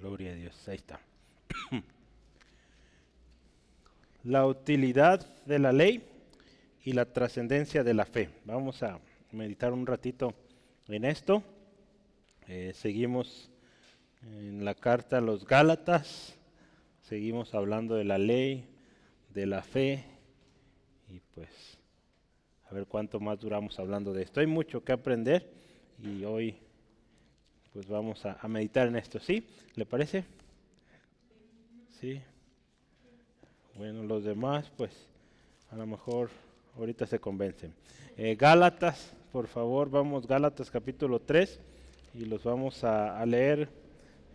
Gloria a Dios, ahí está. la utilidad de la ley y la trascendencia de la fe. Vamos a meditar un ratito en esto. Eh, seguimos en la carta a los Gálatas, seguimos hablando de la ley, de la fe y pues a ver cuánto más duramos hablando de esto. Hay mucho que aprender y hoy pues vamos a, meditar en esto, ¿sí? ¿Le parece? Sí. Bueno, los demás pues a lo mejor ahorita se convencen. Eh, Gálatas, por favor, vamos, Gálatas capítulo 3 y los vamos a, leer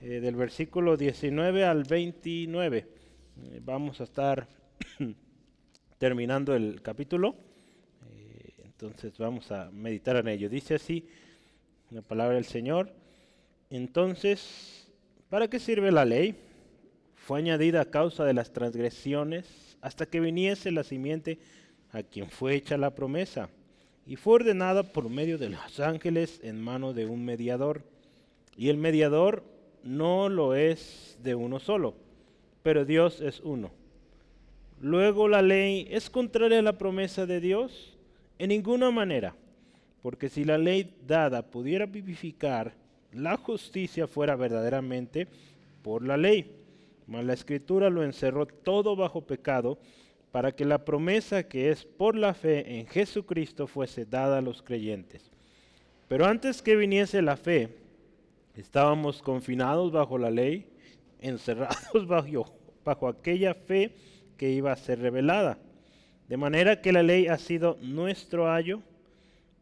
eh, del versículo 19 al 29. Eh, vamos a estar terminando el capítulo, entonces vamos a meditar en ello. Dice así la palabra del Señor. Entonces, ¿para qué sirve la ley? Fue añadida a causa de las transgresiones hasta que viniese la simiente a quien fue hecha la promesa, y fue ordenada por medio de los ángeles en mano de un mediador. Y el mediador no lo es de uno solo, pero Dios es uno. Luego la ley es contraria a la promesa de Dios en ninguna manera, porque si la ley dada pudiera vivificar, la justicia fuera verdaderamente por la ley. Mas la escritura lo encerró todo bajo pecado para que la promesa que es por la fe en Jesucristo fuese dada a los creyentes. Pero antes que viniese la fe, estábamos confinados bajo la ley, encerrados bajo, bajo aquella fe que iba a ser revelada. De manera que la ley ha sido nuestro ayo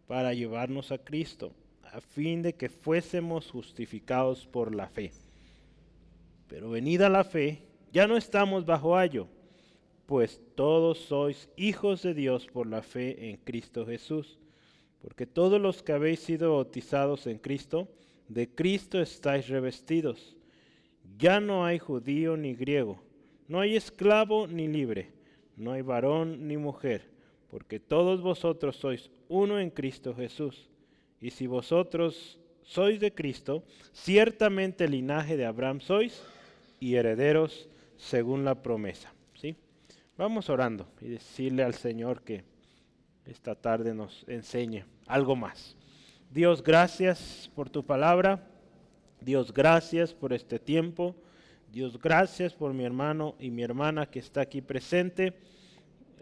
para llevarnos a Cristo, a fin de que fuésemos justificados por la fe. Pero venida la fe, ya no estamos bajo ayo pues todos sois hijos de Dios por la fe en Cristo Jesús. Porque todos los que habéis sido bautizados en Cristo, de Cristo estáis revestidos. Ya no hay judío ni griego, no hay esclavo ni libre, no hay varón ni mujer, porque todos vosotros sois uno en Cristo Jesús. Y si vosotros sois de Cristo, ciertamente linaje de Abraham sois y herederos según la promesa. Vamos orando y decirle al Señor que esta tarde nos enseñe algo más. Dios, gracias por tu palabra. Dios, gracias por este tiempo. Dios, gracias por mi hermano y mi hermana que está aquí presente.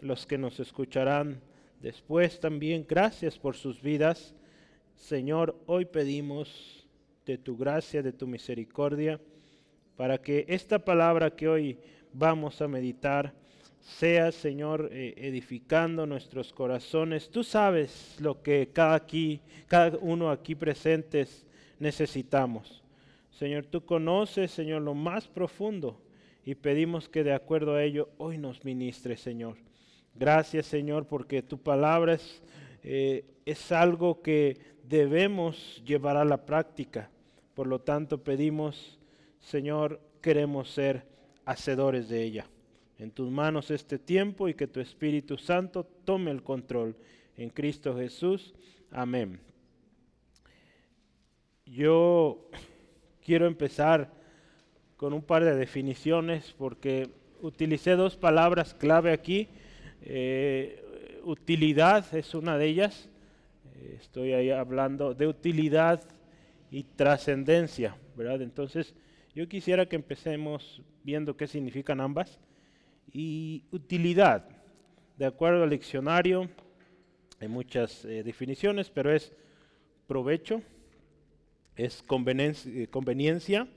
Los que nos escucharán después también, gracias por sus vidas. Señor, hoy pedimos de tu gracia, de tu misericordia, para que esta palabra que hoy vamos a meditar, sea, Señor, eh, edificando nuestros corazones. Tú sabes lo que cada, aquí, cada uno aquí presentes necesitamos. Señor, tú conoces, Señor, lo más profundo y pedimos que de acuerdo a ello hoy nos ministre, Señor. Gracias, Señor, porque tu palabra es, eh, es algo que debemos llevar a la práctica. Por lo tanto, pedimos, Señor, queremos ser hacedores de ella en tus manos este tiempo y que tu Espíritu Santo tome el control. En Cristo Jesús. Amén. Yo quiero empezar con un par de definiciones porque utilicé dos palabras clave aquí. Eh, utilidad es una de ellas. Estoy ahí hablando de utilidad y trascendencia, ¿verdad? Entonces, yo quisiera que empecemos viendo qué significan ambas y utilidad. De acuerdo al diccionario, hay muchas eh, definiciones, pero es provecho, es eh, conveniencia,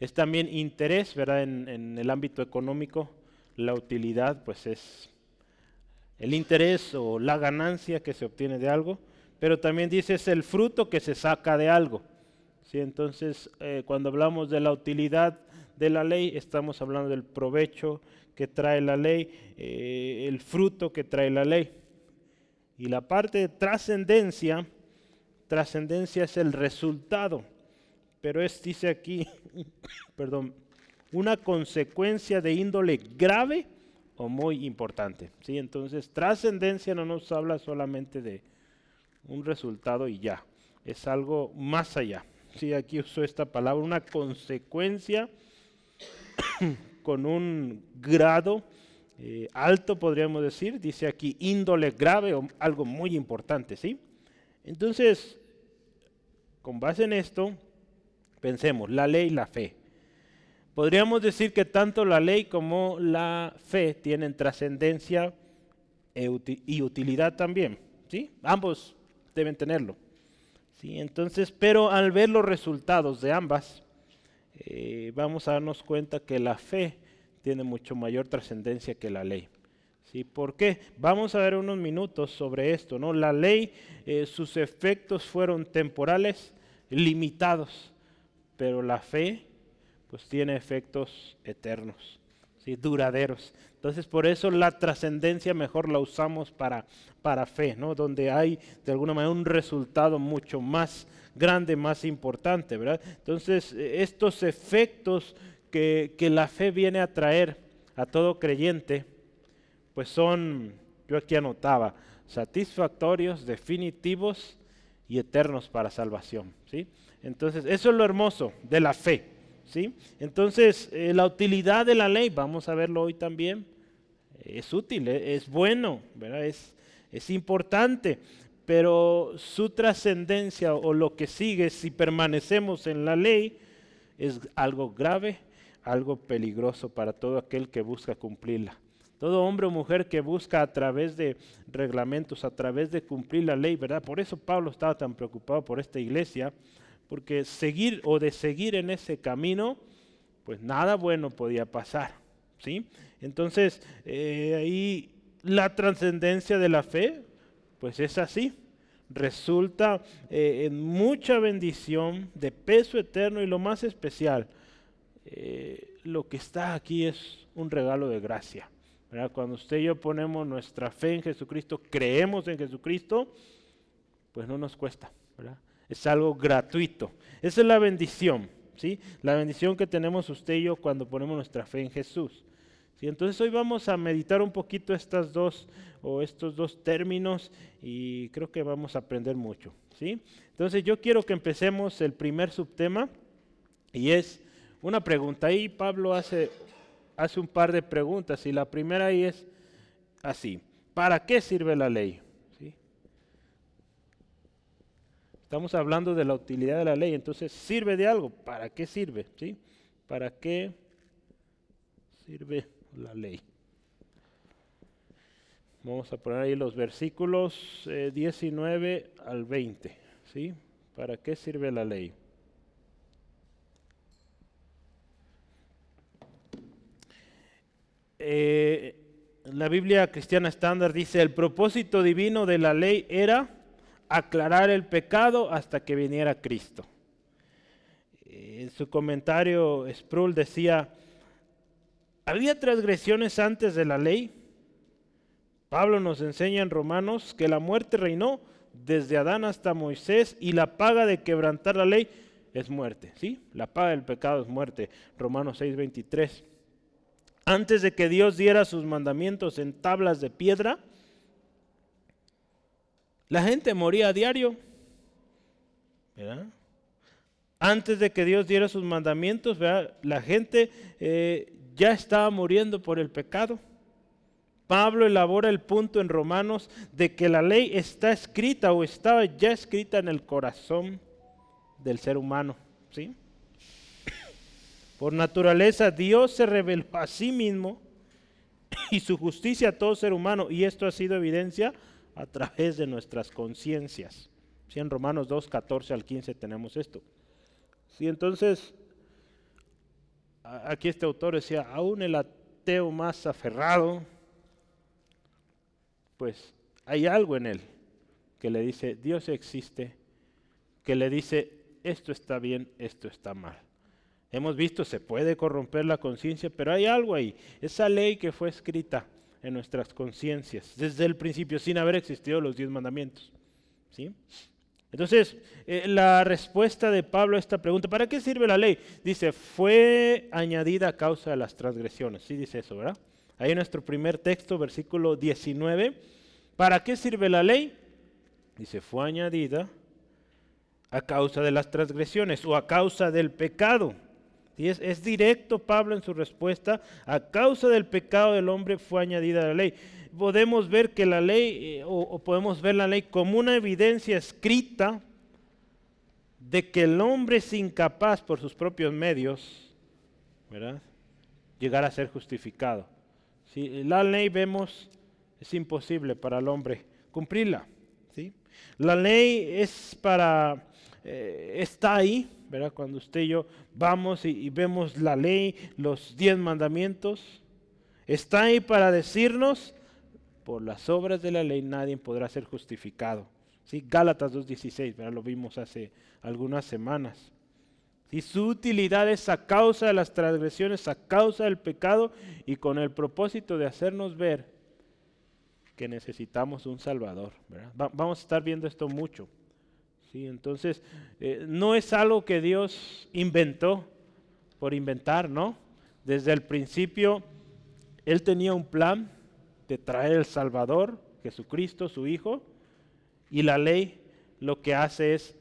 es también interés, ¿verdad? En, en, el ámbito económico, la utilidad, pues es el interés o la ganancia que se obtiene de algo, pero también dice es el fruto que se saca de algo. ¿sí? Entonces, eh, cuando hablamos de la utilidad de la ley, estamos hablando del provecho, que trae la ley, eh, el fruto que trae la ley. Y la parte de trascendencia, trascendencia es el resultado, pero es, dice aquí, perdón, una consecuencia de índole grave o muy importante. ¿sí? Entonces, trascendencia no nos habla solamente de un resultado y ya, es algo más allá. sí, aquí uso esta palabra, una consecuencia con un grado eh, alto, podríamos decir, dice aquí índole grave o algo muy importante, ¿sí? Entonces, con base en esto, pensemos, la ley y la fe. Podríamos decir que tanto la ley como la fe tienen trascendencia e y utilidad también, ¿sí? Ambos deben tenerlo. ¿sí? Entonces, pero al ver los resultados de ambas, eh, vamos a darnos cuenta que la fe tiene mucho mayor trascendencia que la ley. ¿Sí? ¿Por qué? Vamos a ver unos minutos sobre esto. ¿no? La ley, eh, sus efectos fueron temporales, limitados, pero la fe pues tiene efectos eternos, ¿sí? duraderos. Entonces por eso la trascendencia mejor la usamos para, para fe, ¿no? donde hay de alguna manera un resultado mucho más grande, más importante. ¿verdad? Entonces estos efectos que, la fe viene a traer a todo creyente, pues son, yo aquí anotaba, satisfactorios, definitivos y eternos para salvación. ¿sí? Entonces, eso es lo hermoso de la fe. Entonces, eh, la utilidad de la ley, vamos a verlo hoy también, es útil, eh, es bueno. Es, es importante, pero su trascendencia o lo que sigue si permanecemos en la ley es algo grave algo peligroso para todo aquel que busca cumplirla. Todo hombre o mujer que busca a través de reglamentos, a través de cumplir la ley, ¿verdad? Por eso Pablo estaba tan preocupado por esta iglesia, porque seguir o de seguir en ese camino, pues nada bueno podía pasar, ¿sí? Entonces, eh, ahí la trascendencia de la fe, pues es así. Resulta eh, en mucha bendición, de peso eterno y lo más especial, eh, lo que está aquí es un regalo de gracia. Cuando usted y yo ponemos nuestra fe en Jesucristo, creemos en Jesucristo, pues no nos cuesta. Es algo gratuito. Esa es la bendición. ¿sí? La bendición que tenemos usted y yo cuando ponemos nuestra fe en Jesús. ¿sí? Entonces hoy vamos a meditar un poquito estas dos o estos dos términos y creo que vamos a aprender mucho. ¿sí? Entonces yo quiero que empecemos el primer subtema y es una pregunta. Ahí Pablo hace, hace un par de preguntas y la primera ahí es así. ¿Para qué sirve la ley? Estamos hablando de la utilidad de la ley, entonces sirve de algo. ¿Para qué sirve? ¿Sí? ¿Para qué sirve la ley? Vamos a poner ahí los versículos 19 eh, al 20. ¿sí? ¿Para qué sirve la ley? Eh, la Biblia cristiana estándar dice, el propósito divino de la ley era aclarar el pecado hasta que viniera Cristo. En su comentario, Sproul decía, ¿había transgresiones antes de la ley? Pablo nos enseña en Romanos que la muerte reinó desde Adán hasta Moisés y la paga de quebrantar la ley es muerte. ¿sí? La paga del pecado es muerte. Romanos 6:23 antes de que Dios diera sus mandamientos en tablas de piedra, la gente moría a diario. Antes de que Dios diera sus mandamientos, la gente eh, ya estaba muriendo por el pecado. Pablo elabora el punto en Romanos de que la ley está escrita o estaba ya escrita en el corazón del ser humano. ¿sí? Por naturaleza, Dios se reveló a sí mismo y su justicia a todo ser humano, y esto ha sido evidencia a través de nuestras conciencias. Si en Romanos 2, 14 al 15 tenemos esto. Si entonces, aquí este autor decía, aún el ateo más aferrado, pues hay algo en él que le dice, Dios existe, que le dice, esto está bien, esto está mal. Hemos visto, se puede corromper la conciencia, pero hay algo ahí. Esa ley que fue escrita en nuestras conciencias desde el principio, sin haber existido los diez mandamientos. ¿sí? Entonces, eh, la respuesta de Pablo a esta pregunta, ¿para qué sirve la ley? Dice, fue añadida a causa de las transgresiones. Sí dice eso, ¿verdad? Ahí en nuestro primer texto, versículo 19. ¿Para qué sirve la ley? Dice, fue añadida a causa de las transgresiones o a causa del pecado. Y es, directo Pablo en su respuesta, a causa del pecado del hombre fue añadida la ley. Podemos ver que la ley, eh, o, o podemos ver la ley como una evidencia escrita de que el hombre es incapaz por sus propios medios, ¿verdad? Llegar a ser justificado. Si la ley vemos es imposible para el hombre cumplirla. ¿sí? La ley es para, eh, está ahí, ¿verdad? Cuando usted y yo vamos y, vemos la ley, los diez mandamientos, está ahí para decirnos, por las obras de la ley nadie podrá ser justificado. ¿Sí? Gálatas 2.16, ¿verdad? lo vimos hace algunas semanas. Y su utilidad es a causa de las transgresiones, a causa del pecado y con el propósito de hacernos ver que necesitamos un Salvador. vamos a estar viendo esto mucho. ¿Sí? Entonces, eh, no es algo que Dios inventó por inventar, ¿no? Desde el principio, Él tenía un plan de traer el Salvador, Jesucristo, su Hijo, y la ley lo que hace es,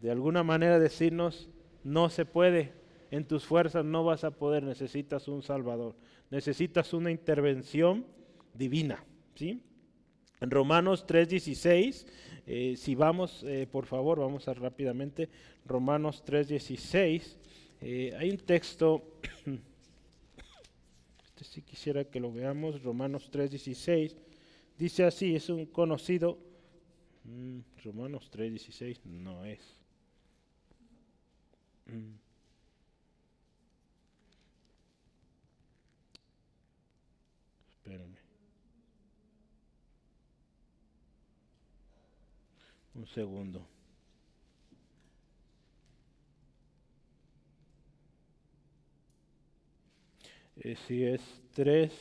de alguna manera, decirnos, no se puede, en tus fuerzas no vas a poder, necesitas un Salvador, necesitas una intervención divina, ¿sí? En Romanos 3:16, eh, si vamos, eh, por favor, vamos a rápidamente, Romanos 3:16, eh, hay un texto, este sí quisiera que lo veamos, Romanos 3:16, dice así, es un conocido, mm, Romanos 3:16 no es. Mm. Un segundo. Eh, si es 3,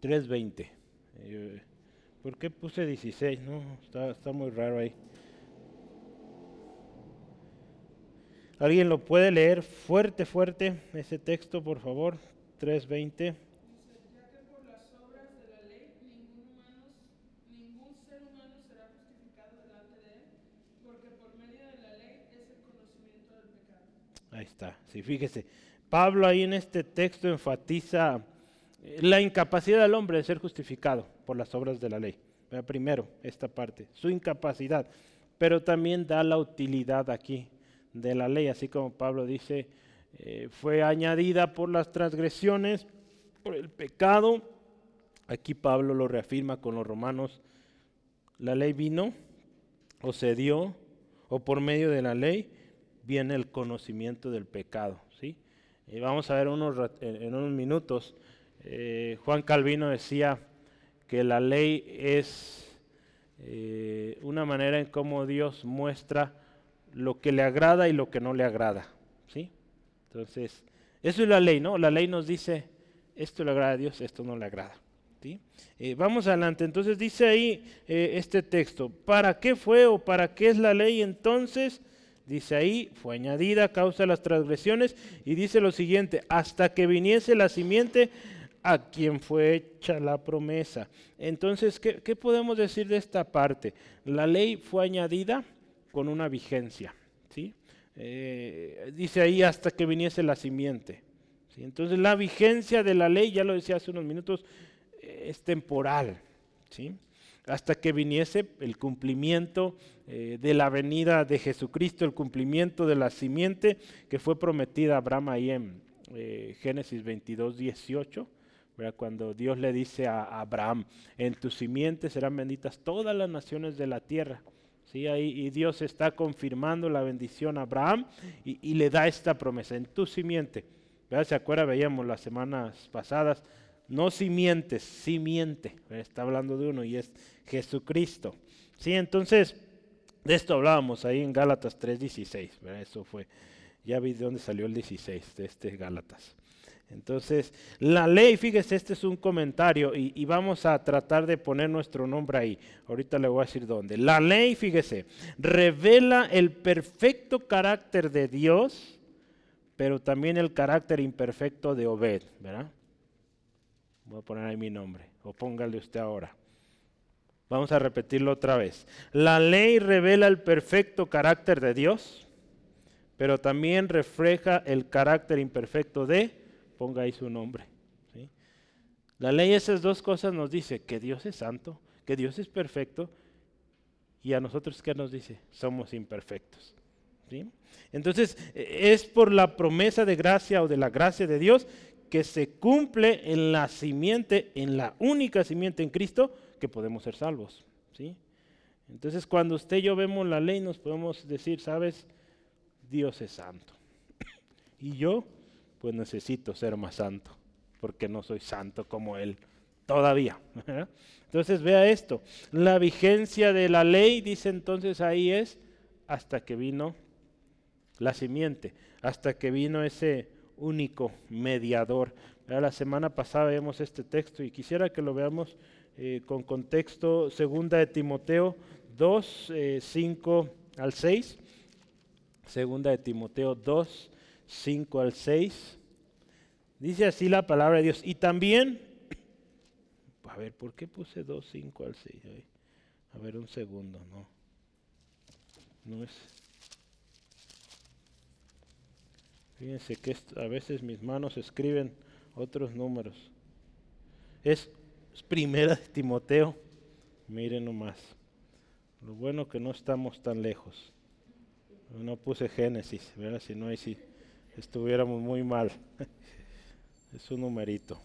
320. Eh, ¿Por qué puse 16? No, está, muy raro ahí. ¿Alguien lo puede leer fuerte, fuerte, ese texto, por favor? 320. Ahí está, sí, fíjese. Pablo ahí en este texto enfatiza eh, la incapacidad del hombre de ser justificado por las obras de la ley. Primero, esta parte, su incapacidad, pero también da la utilidad aquí de la ley, así como Pablo dice, eh, fue añadida por las transgresiones, por el pecado. Aquí Pablo lo reafirma con los romanos, la ley vino o se dio o por medio de la ley viene el conocimiento del pecado. ¿sí? Y vamos a ver unos, en unos minutos, eh, Juan Calvino decía que la ley es eh, una manera en cómo Dios muestra lo que le agrada y lo que no le agrada. ¿sí? Entonces, eso es la ley, ¿no? La ley nos dice, esto le agrada a Dios, esto no le agrada. ¿sí? Eh, vamos adelante, entonces dice ahí este texto, ¿para qué fue o para qué es la ley entonces? Dice ahí, fue añadida a causa de las transgresiones y dice lo siguiente, hasta que viniese la simiente a quien fue hecha la promesa. Entonces, ¿qué, podemos decir de esta parte? La ley fue añadida con una vigencia. ¿sí? Eh, dice ahí hasta que viniese la simiente. ¿sí? Entonces la vigencia de la ley, ya lo decía hace unos minutos, es temporal. ¿sí? Hasta que viniese el cumplimiento eh, de la venida de Jesucristo, el cumplimiento de la simiente que fue prometida a Abraham ahí en eh, Génesis 22, 18. Cuando Dios le dice a Abraham, en tu simiente serán benditas todas las naciones de la tierra. ¿Sí? Ahí, y Dios está confirmando la bendición a Abraham y, le da esta promesa, en tu simiente. ¿Se acuerda? Veíamos las semanas pasadas no simientes, simiente. Está hablando de uno y es Jesucristo. Sí, entonces, de esto hablábamos ahí en Gálatas 3.16. Eso fue, ya vi de dónde salió el 16, de este Gálatas. Entonces, la ley, fíjese, este es un comentario y, y, vamos a tratar de poner nuestro nombre ahí. Ahorita le voy a decir dónde. La ley, fíjese, revela el perfecto carácter de Dios, pero también el carácter imperfecto de Obed, ¿verdad? Voy a poner ahí mi nombre, o póngale usted ahora. Vamos a repetirlo otra vez. La ley revela el perfecto carácter de Dios, pero también refleja el carácter imperfecto de, ponga ahí su nombre. La ley esas dos cosas nos dice que Dios es santo, que Dios es perfecto, y a nosotros ¿qué nos dice? Somos imperfectos. Entonces, e, es por la promesa de gracia o de la gracia de Dios que se cumple en la simiente, en la única simiente en Cristo, que podemos ser salvos. ¿sí? Entonces, cuando usted y yo vemos la ley, nos podemos decir, ¿sabes? Dios es santo. Y yo, pues necesito ser más santo, porque no soy santo como Él todavía. Entonces, vea esto. La vigencia de la ley, dice entonces ahí es, hasta que vino la simiente, hasta que vino ese único mediador. La semana pasada vemos este texto y quisiera que lo veamos eh, con contexto, segunda de Timoteo 2, 5 eh, al 6. Segunda de Timoteo 2, 5 al 6. Dice así la palabra de Dios. Y también, a ver, ¿por qué puse 2, 5 al 6? A ver, un segundo, no. No es. Fíjense que a veces mis manos escriben otros números. Es primera de Timoteo. Miren nomás. Lo bueno que no estamos tan lejos. No puse Génesis, ¿verdad? Si no, ahí sí estuviéramos muy mal. es un numerito.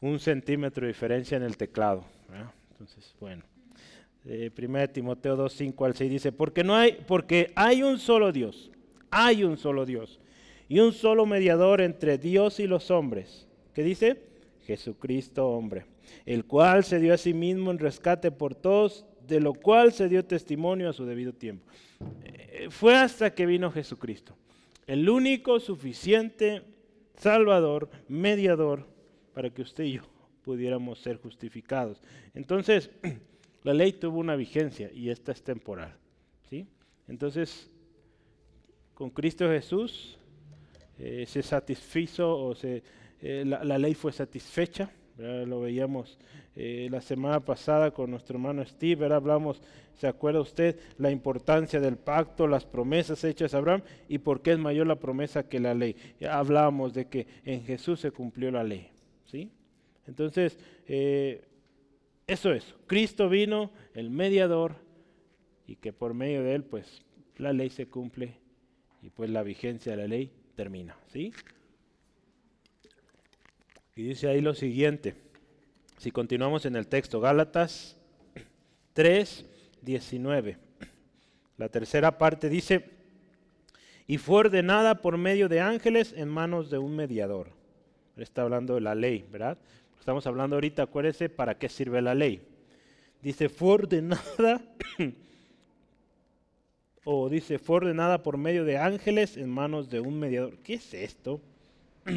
Un centímetro de diferencia en el teclado. Entonces, bueno. Eh, primera de Timoteo 2, 5 al 6 dice, porque, no hay, porque hay un solo Dios hay un solo Dios y un solo mediador entre Dios y los hombres. ¿Qué dice? Jesucristo hombre, el cual se dio a sí mismo en rescate por todos, de lo cual se dio testimonio a su debido tiempo. Eh, fue hasta que vino Jesucristo, el único suficiente Salvador, mediador, para que usted y yo pudiéramos ser justificados. Entonces, la ley tuvo una vigencia y esta es temporal. ¿sí? Entonces, con Cristo Jesús eh, se satisfizo o se, eh, la, ley fue satisfecha. Lo veíamos eh, la semana pasada con nuestro hermano Steve, hablamos, ¿se acuerda usted? La importancia del pacto, las promesas hechas a Abraham y por qué es mayor la promesa que la ley. Ya hablábamos de que en Jesús se cumplió la ley. ¿sí? Entonces, eso es, Cristo vino, el mediador, y que por medio de él, pues, la ley se cumple y pues la vigencia de la ley termina. ¿sí? Y dice ahí lo siguiente, si continuamos en el texto, Gálatas 3, 19. La tercera parte dice, y fue ordenada por medio de ángeles en manos de un mediador. Está hablando de la ley, ¿verdad? Estamos hablando ahorita, acuérdese, ¿para qué sirve la ley? Dice, fue ordenada o dice, fue ordenada por medio de ángeles en manos de un mediador. ¿Qué es esto?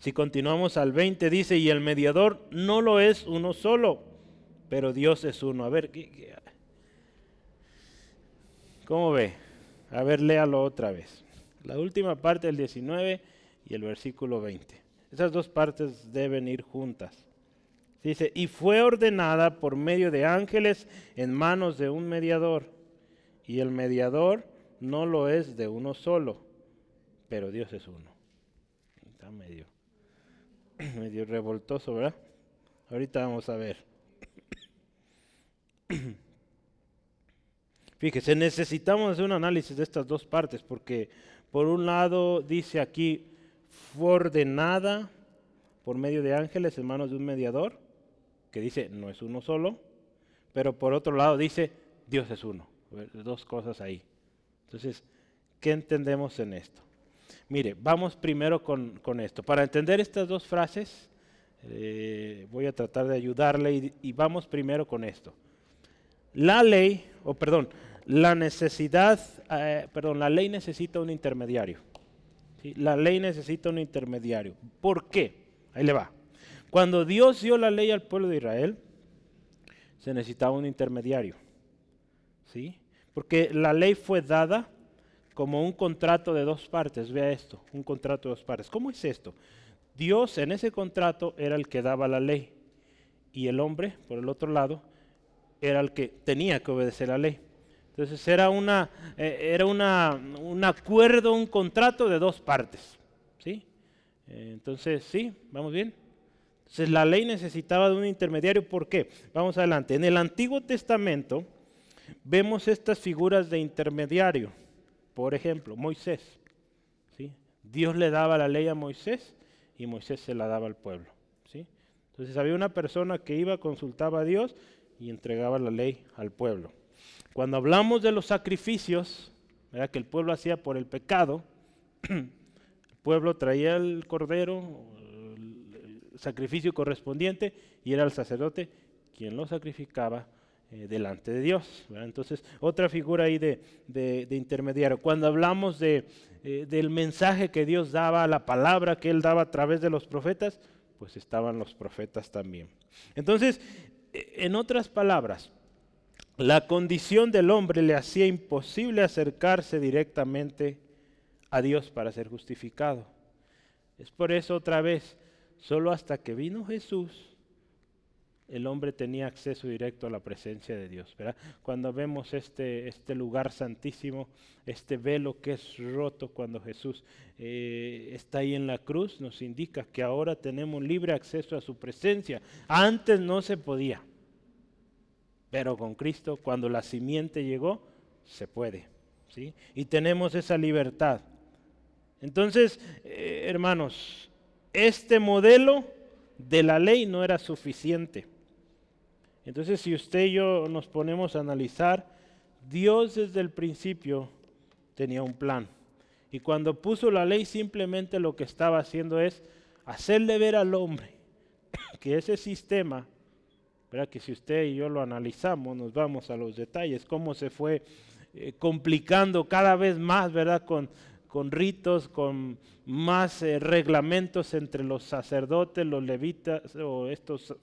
si continuamos al 20, dice, y el mediador no lo es uno solo, pero Dios es uno. A ver, ¿cómo ve? A ver, léalo otra vez. La última parte del 19 y el versículo 20. Esas dos partes deben ir juntas. Dice, y fue ordenada por medio de ángeles en manos de un mediador y el mediador no lo es de uno solo, pero Dios es uno. Está medio, medio revoltoso, ¿verdad? Ahorita vamos a ver. Fíjese, necesitamos hacer un análisis de estas dos partes, porque por un lado dice aquí, fue ordenada por medio de ángeles en manos de un mediador, que dice, no es uno solo, pero por otro lado dice, Dios es uno dos cosas ahí. Entonces, ¿qué entendemos en esto? Mire, vamos primero con, esto. Para entender estas dos frases, eh, voy a tratar de ayudarle y, vamos primero con esto. La ley, o perdón, la necesidad, eh, perdón, la ley necesita un intermediario. La ley necesita un intermediario. ¿Por qué? Ahí le va. Cuando Dios dio la ley al pueblo de Israel, se necesitaba un intermediario. ¿Sí? Porque la ley fue dada como un contrato de dos partes. Vea esto, un contrato de dos partes. ¿Cómo es esto? Dios en ese contrato era el que daba la ley y el hombre, por el otro lado, era el que tenía que obedecer la ley. Entonces era, una, eh, era una, un acuerdo, un contrato de dos partes. ¿sí? Eh, entonces, sí, vamos bien. Entonces la ley necesitaba de un intermediario. ¿Por qué? Vamos adelante. En el Antiguo Testamento vemos estas figuras de intermediario. Por ejemplo, Moisés. ¿sí? Dios le daba la ley a Moisés y Moisés se la daba al pueblo. ¿sí? Entonces había una persona que iba, consultaba a Dios y entregaba la ley al pueblo. Cuando hablamos de los sacrificios que el pueblo hacía por el pecado, el pueblo traía el cordero, sacrificio correspondiente y era el sacerdote quien lo sacrificaba eh, delante de Dios. Entonces, otra figura ahí de, intermediario. Cuando hablamos de, eh, del mensaje que Dios daba, la palabra que Él daba a través de los profetas, pues estaban los profetas también. Entonces, e, en otras palabras, la condición del hombre le hacía imposible acercarse directamente a Dios para ser justificado. Es por eso otra vez Solo hasta que vino Jesús, el hombre tenía acceso directo a la presencia de Dios. Cuando vemos este, este lugar santísimo, este velo que es roto cuando Jesús eh, está ahí en la cruz, nos indica que ahora tenemos libre acceso a su presencia. Antes no se podía, pero con Cristo, cuando la simiente llegó, se puede. ¿sí? Y tenemos esa libertad. Entonces, eh, hermanos, este modelo de la ley no era suficiente. Entonces, si usted y yo nos ponemos a analizar, Dios desde el principio tenía un plan. Y cuando puso la ley, simplemente lo que estaba haciendo es hacerle ver al hombre que ese sistema, ¿verdad? que si usted y yo lo analizamos, nos vamos a los detalles, cómo se fue eh, complicando cada vez más, ¿verdad? Con, con ritos, con más eh, reglamentos entre los sacerdotes, los levitas o estos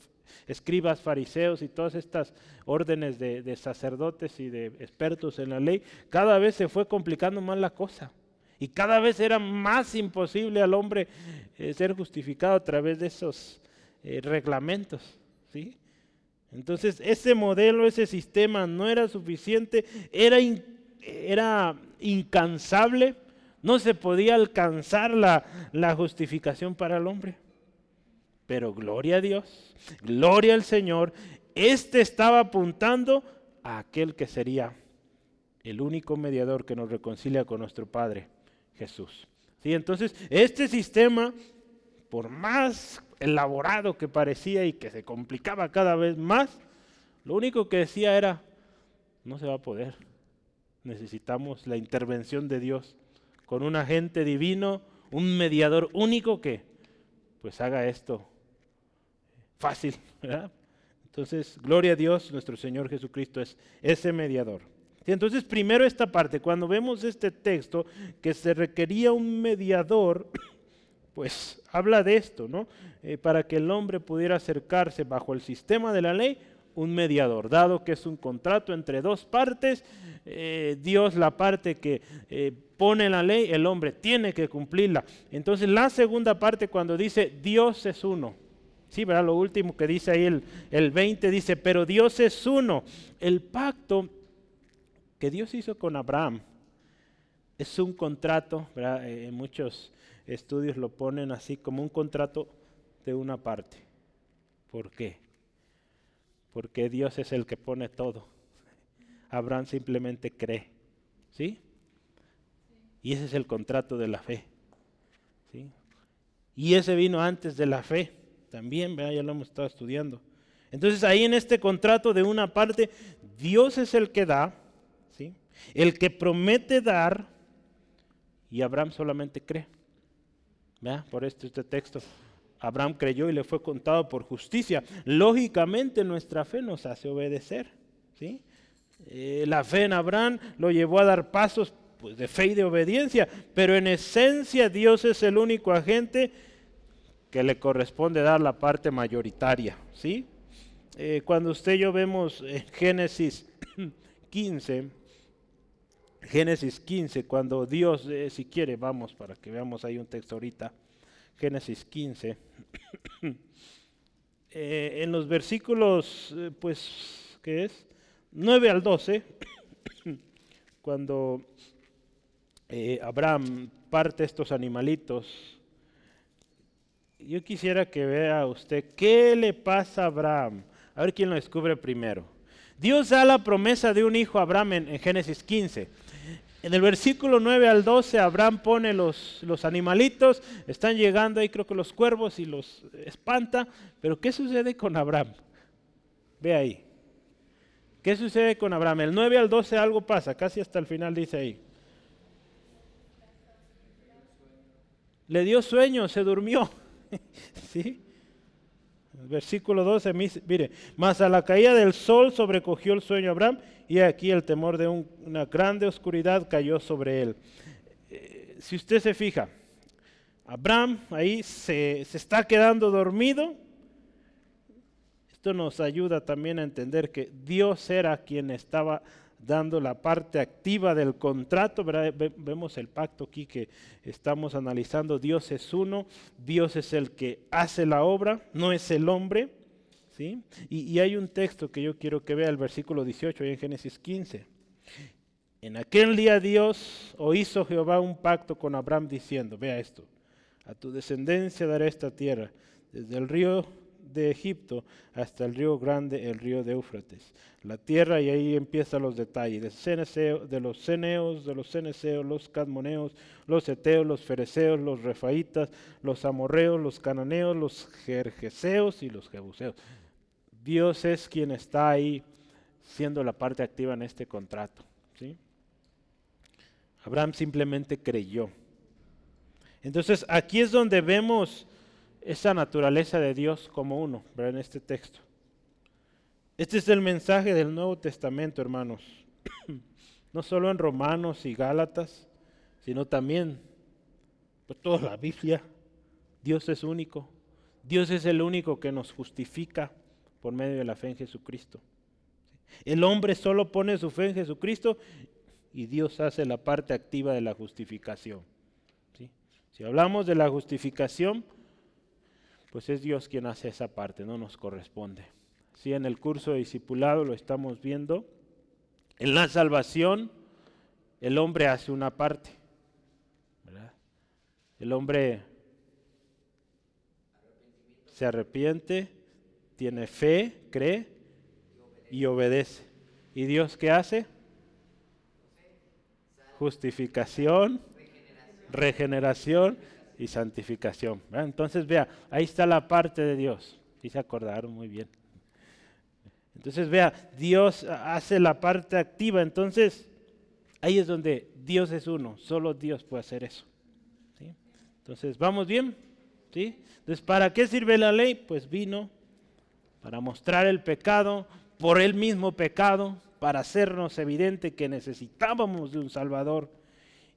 escribas fariseos y todas estas órdenes de, sacerdotes y de expertos en la ley, cada vez se fue complicando más la cosa. Y cada vez era más imposible al hombre eh, ser justificado a través de esos eh, reglamentos. ¿sí? Entonces ese modelo, ese sistema no era suficiente, era, era incansable no se podía alcanzar la, justificación para el hombre. Pero gloria a Dios, gloria al Señor, este estaba apuntando a aquel que sería el único mediador que nos reconcilia con nuestro Padre, Jesús. ¿Sí? Entonces, este sistema, por más elaborado que parecía y que se complicaba cada vez más, lo único que decía era, no se va a poder. Necesitamos la intervención de Dios con un agente divino, un mediador único que pues haga esto fácil. Entonces, gloria a Dios, nuestro Señor Jesucristo es ese mediador. entonces, primero esta parte, cuando vemos este texto que se requería un mediador, pues habla de esto, ¿no? Eh, para que el hombre pudiera acercarse bajo el sistema de la ley, un mediador, dado que es un contrato entre dos partes, eh, Dios la parte que eh, pone la ley, el hombre tiene que cumplirla. Entonces la segunda parte cuando dice Dios es uno. Sí, ¿verdad? Lo último que dice ahí el, el 20 dice, pero Dios es uno. El pacto que Dios hizo con Abraham es un contrato, ¿verdad? Eh, en muchos estudios lo ponen así como un contrato de una parte. ¿Por qué? Porque Dios es el que pone todo. Abraham simplemente cree. ¿Sí? Y ese es el contrato de la fe. ¿sí? Y ese vino antes de la fe. También, ya lo hemos estado estudiando. Entonces ahí en este contrato de una parte, Dios es el que da, ¿sí? el que promete dar, y Abraham solamente cree. Por esto este texto. Abraham creyó y le fue contado por justicia. Lógicamente nuestra fe nos hace obedecer. ¿sí? Eh, la fe en Abraham lo llevó a dar pasos pues, de fe y de obediencia, pero en esencia Dios es el único agente que le corresponde dar la parte mayoritaria. ¿sí? Eh, cuando usted y yo vemos en Génesis 15, Génesis 15, cuando Dios, eh, si quiere, vamos para que veamos ahí un texto ahorita, Génesis 15. eh, en los versículos, pues, ¿qué es? 9 al 12, cuando Abraham parte estos animalitos, yo quisiera que vea usted qué le pasa a Abraham. A ver quién lo descubre primero. Dios da la promesa de un hijo a Abraham en, Génesis 15. En el versículo 9 al 12, Abraham pone los, los animalitos, están llegando ahí creo que los cuervos y los espanta, pero ¿qué sucede con Abraham? Ve ahí. ¿Qué sucede con Abraham? El 9 al 12 algo pasa, casi hasta el final dice ahí. Le dio sueño, se durmió. ¿Sí? Versículo 12, mire, más a la caída del sol sobrecogió el sueño Abraham y aquí el temor de una grande oscuridad cayó sobre él. Eh, si usted se fija, Abraham ahí se, se está quedando dormido. Esto nos ayuda también a entender que Dios era quien estaba dando la parte activa del contrato. Vemos el pacto aquí que estamos analizando. Dios es uno, Dios es el que hace la obra, no es el hombre. ¿sí? Y, hay un texto que yo quiero que vea, el versículo 18, ahí en Génesis 15. En aquel día Dios o hizo Jehová un pacto con Abraham diciendo, vea esto, a tu descendencia daré esta tierra, desde el río de Egipto hasta el río grande, el río de Éufrates. La tierra, y ahí empiezan los detalles, de, los ceneos, de los ceneseos, los cadmoneos, los eteos, los fereceos, los refaitas, los amorreos, los cananeos, los jerjeseos y los jebuseos. Dios es quien está ahí siendo la parte activa en este contrato. ¿sí? Abraham simplemente creyó. Entonces aquí es donde vemos esa naturaleza de Dios como uno, en este texto. Este es el mensaje del Nuevo Testamento, hermanos. no solo en Romanos y Gálatas, sino también por toda la Biblia. Dios es único. Dios es el único que nos justifica por medio de la fe en Jesucristo. El hombre solo pone su fe en Jesucristo y Dios hace la parte activa de la justificación. Si hablamos de la justificación, pues es Dios quien hace esa parte, no nos corresponde. Si en el curso de discipulado lo estamos viendo, en la salvación el hombre hace una parte. El hombre se arrepiente, tiene fe, cree y obedece. ¿Y Dios qué hace? Justificación, regeneración y santificación. Entonces, vea, ahí está la parte de Dios. Y se acordaron muy bien. Entonces, vea, Dios hace la parte activa. Entonces, ahí es donde Dios es uno. Solo Dios puede hacer eso. Entonces, ¿vamos bien? ¿Sí? Entonces, ¿para qué sirve la ley? Pues vino para mostrar el pecado, por el mismo pecado, para hacernos evidente que necesitábamos de un Salvador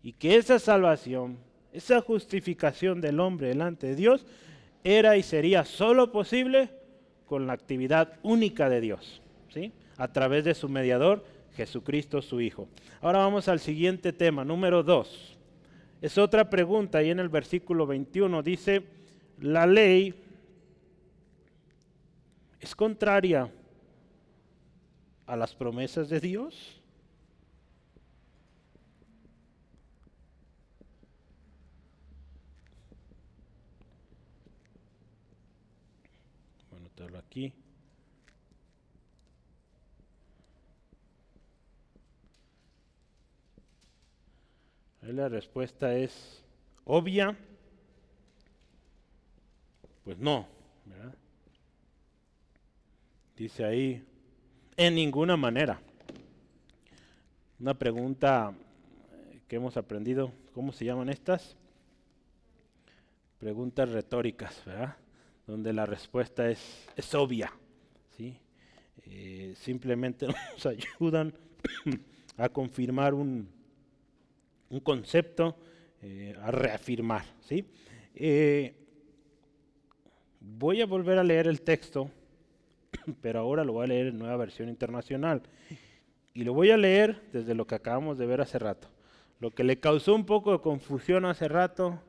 y que esa salvación esa justificación del hombre delante de Dios era y sería solo posible con la actividad única de Dios, ¿sí? a través de su mediador, Jesucristo su Hijo. Ahora vamos al siguiente tema, número 2. Es otra pregunta, y en el versículo 21 dice, la ley es contraria a las promesas de Dios. aquí. La respuesta es obvia. Pues no, Dice ahí, en ninguna manera. Una pregunta que hemos aprendido, ¿cómo se llaman estas? Preguntas retóricas, ¿verdad? donde la respuesta es, es obvia. ¿sí? Eh, simplemente nos ayudan a confirmar un, un concepto, eh, a reafirmar. ¿sí? Eh, voy a volver a leer el texto, pero ahora lo voy a leer en nueva versión internacional. Y lo voy a leer desde lo que acabamos de ver hace rato. Lo que le causó un poco de confusión hace rato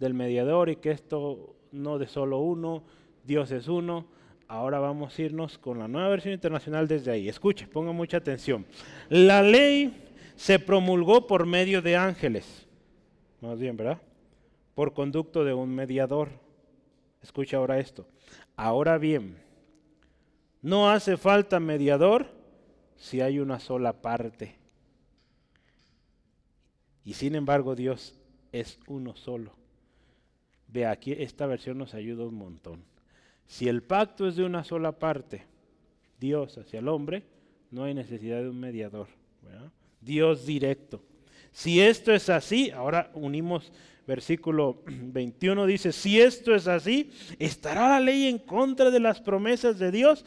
del mediador y que esto no de solo uno, Dios es uno. Ahora vamos a irnos con la nueva versión internacional desde ahí. Escuche, ponga mucha atención. La ley se promulgó por medio de ángeles. Más bien, ¿verdad? Por conducto de un mediador. Escucha ahora esto. Ahora bien, no hace falta mediador si hay una sola parte. Y sin embargo Dios es uno solo. Ve aquí, esta versión nos ayuda un montón. Si el pacto es de una sola parte, Dios hacia el hombre, no hay necesidad de un mediador. Dios directo. Si esto es así, ahora unimos versículo 21, dice, si esto es así, ¿estará la ley en contra de las promesas de Dios?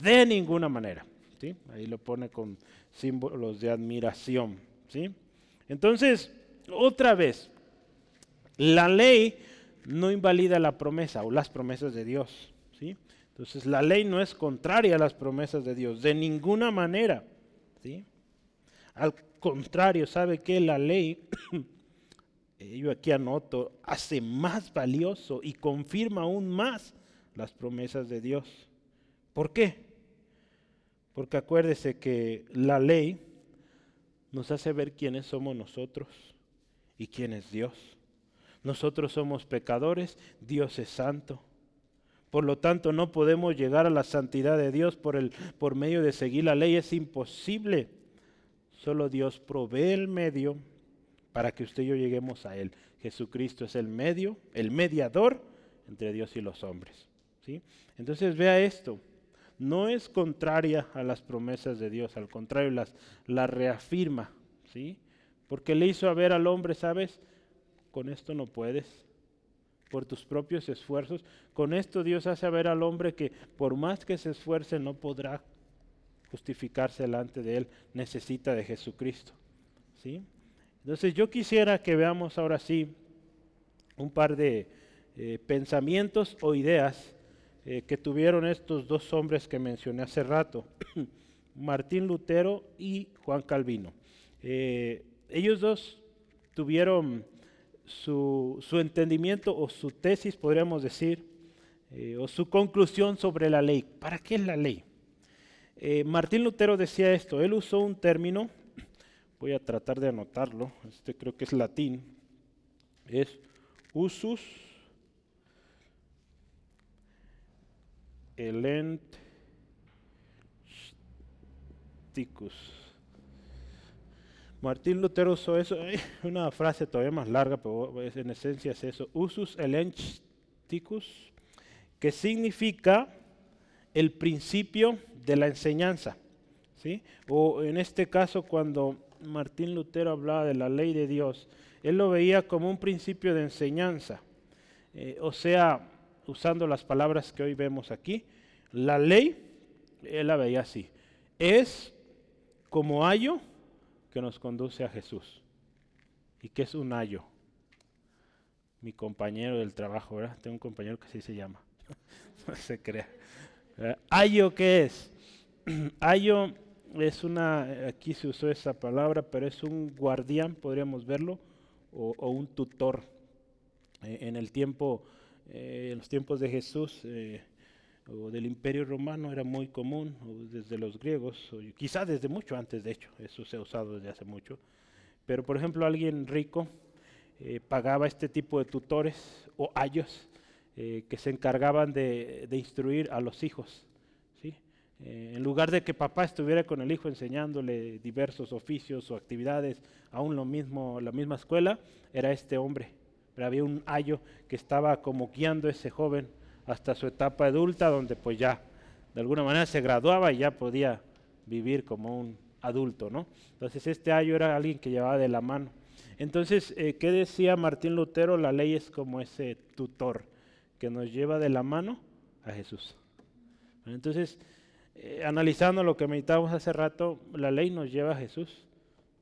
De ninguna manera. ¿sí? Ahí lo pone con símbolos de admiración. ¿sí? Entonces, otra vez, la ley no invalida la promesa o las promesas de Dios. ¿sí? Entonces, la ley no es contraria a las promesas de Dios, de ninguna manera. ¿sí? Al contrario, ¿sabe que La ley, eh, yo aquí anoto, hace más valioso y confirma aún más las promesas de Dios. ¿Por qué? Porque acuérdese que la ley nos hace ver quiénes somos nosotros y quién es Dios. Nosotros somos pecadores, Dios es santo. Por lo tanto, no podemos llegar a la santidad de Dios por, el, por medio de seguir la ley, es imposible. Solo Dios provee el medio para que usted y yo lleguemos a Él. Jesucristo es el medio, el mediador entre Dios y los hombres. ¿sí? Entonces vea esto, no es contraria a las promesas de Dios, al contrario, las, las reafirma. ¿sí? Porque le hizo a ver al hombre, ¿sabes? Con esto no puedes, por tus propios esfuerzos. Con esto Dios hace ver al hombre que por más que se esfuerce no podrá justificarse delante de Él, necesita de Jesucristo. ¿sí? Entonces yo quisiera que veamos ahora sí un par de eh, pensamientos o ideas eh, que tuvieron estos dos hombres que mencioné hace rato, Martín Lutero y Juan Calvino. Eh, ellos dos tuvieron su, su, entendimiento o su tesis, podríamos decir, o su conclusión sobre la ley. ¿Para qué es la ley? Eh, Martín Lutero decía esto, él usó un término, voy a tratar de anotarlo, este creo que es latín, es usus elenticus. Martín Lutero usó eso, una frase todavía más larga, pero en esencia es eso, usus elenticus, que significa el principio de la enseñanza. ¿sí? O en este caso, cuando Martín Lutero hablaba de la ley de Dios, él lo veía como un principio de enseñanza. Eh, o sea, usando las palabras que hoy vemos aquí, la ley, él la veía así, es como ayo que nos conduce a Jesús. ¿Y qué es un ayo? Mi compañero del trabajo, ¿verdad? Tengo un compañero que así se llama. no se crea. Ayo, ¿qué es? Ayo es una, aquí se usó esa palabra, pero es un guardián, podríamos verlo, o, un tutor. Eh, en el tiempo, eh, en los tiempos de Jesús o del Imperio Romano era muy común, desde los griegos, o quizás desde mucho antes, de hecho, eso se ha usado desde hace mucho. Pero, por ejemplo, alguien rico pagaba este tipo de tutores o ayos eh, que se encargaban de, instruir a los hijos. Eh, en lugar de que papá estuviera con el hijo enseñándole diversos oficios o actividades, aún lo mismo, la misma escuela, era este hombre. Pero había un ayo que estaba como guiando a ese joven hasta su etapa adulta, donde pues ya de alguna manera se graduaba y ya podía vivir como un adulto, ¿no? Entonces este ayo era alguien que llevaba de la mano. Entonces, eh, ¿qué decía Martín Lutero? La ley es como ese tutor que nos lleva de la mano a Jesús. Entonces, eh, analizando lo que meditábamos hace rato, la ley nos lleva a Jesús,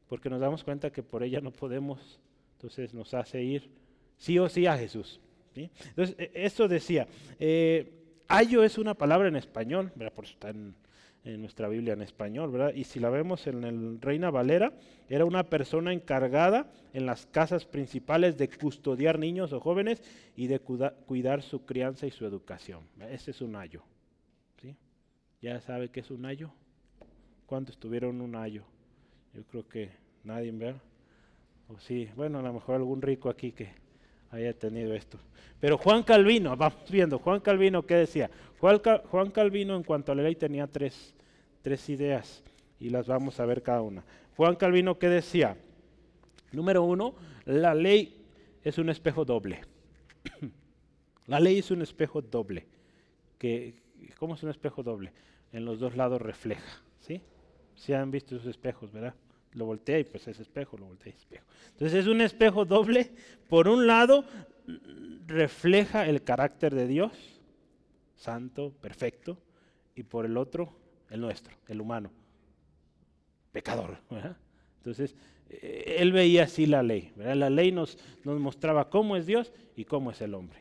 porque nos damos cuenta que por ella no podemos, entonces nos hace ir sí o sí a Jesús. Entonces, e, esto decía, eh, ayo es una palabra en español, por eso está en, en nuestra Biblia en español, ¿verdad? Y si la vemos en el Reina Valera, era una persona encargada en las casas principales de custodiar niños o jóvenes y de cuidar su crianza y su educación. Ese es un ayo. ¿Ya sabe qué es un ayo? ¿Cuántos tuvieron un ayo? Yo creo que nadie, ¿verdad? O sí, bueno, a lo mejor algún rico aquí que haya tenido esto. Pero Juan Calvino, vamos viendo, Juan Calvino, ¿qué decía? Juan, Calvino en cuanto a la ley tenía tres, tres ideas y las vamos a ver cada una. Juan Calvino, ¿qué decía? Número uno, la ley es un espejo doble. la ley es un espejo doble. Que, ¿Cómo es un espejo doble? En los dos lados refleja. ¿sí? Si han visto esos espejos, ¿verdad? Lo voltea y pues ese espejo, lo voltea y espejo. Entonces es un espejo doble. Por un lado, refleja el carácter de Dios, santo, perfecto, y por el otro, el nuestro, el humano, pecador. Entonces, eh, él veía así la ley. La ley nos, nos mostraba cómo es Dios y cómo es el hombre.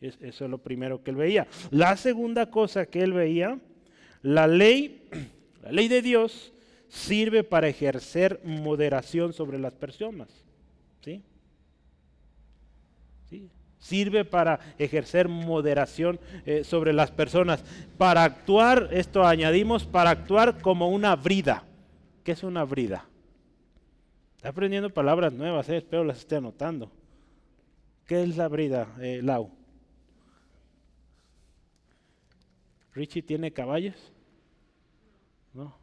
eso es lo primero que él veía. La segunda cosa que él veía, la ley, la ley de Dios sirve para ejercer moderación sobre las personas. ¿sí? ¿Sí? Sirve para ejercer moderación eh, sobre las personas. Para actuar, esto añadimos, para actuar como una brida. ¿Qué es una brida? Está aprendiendo palabras nuevas, eh, espero las esté anotando. ¿Qué es la brida, eh, Lau? ¿Richie tiene caballos? ¿No?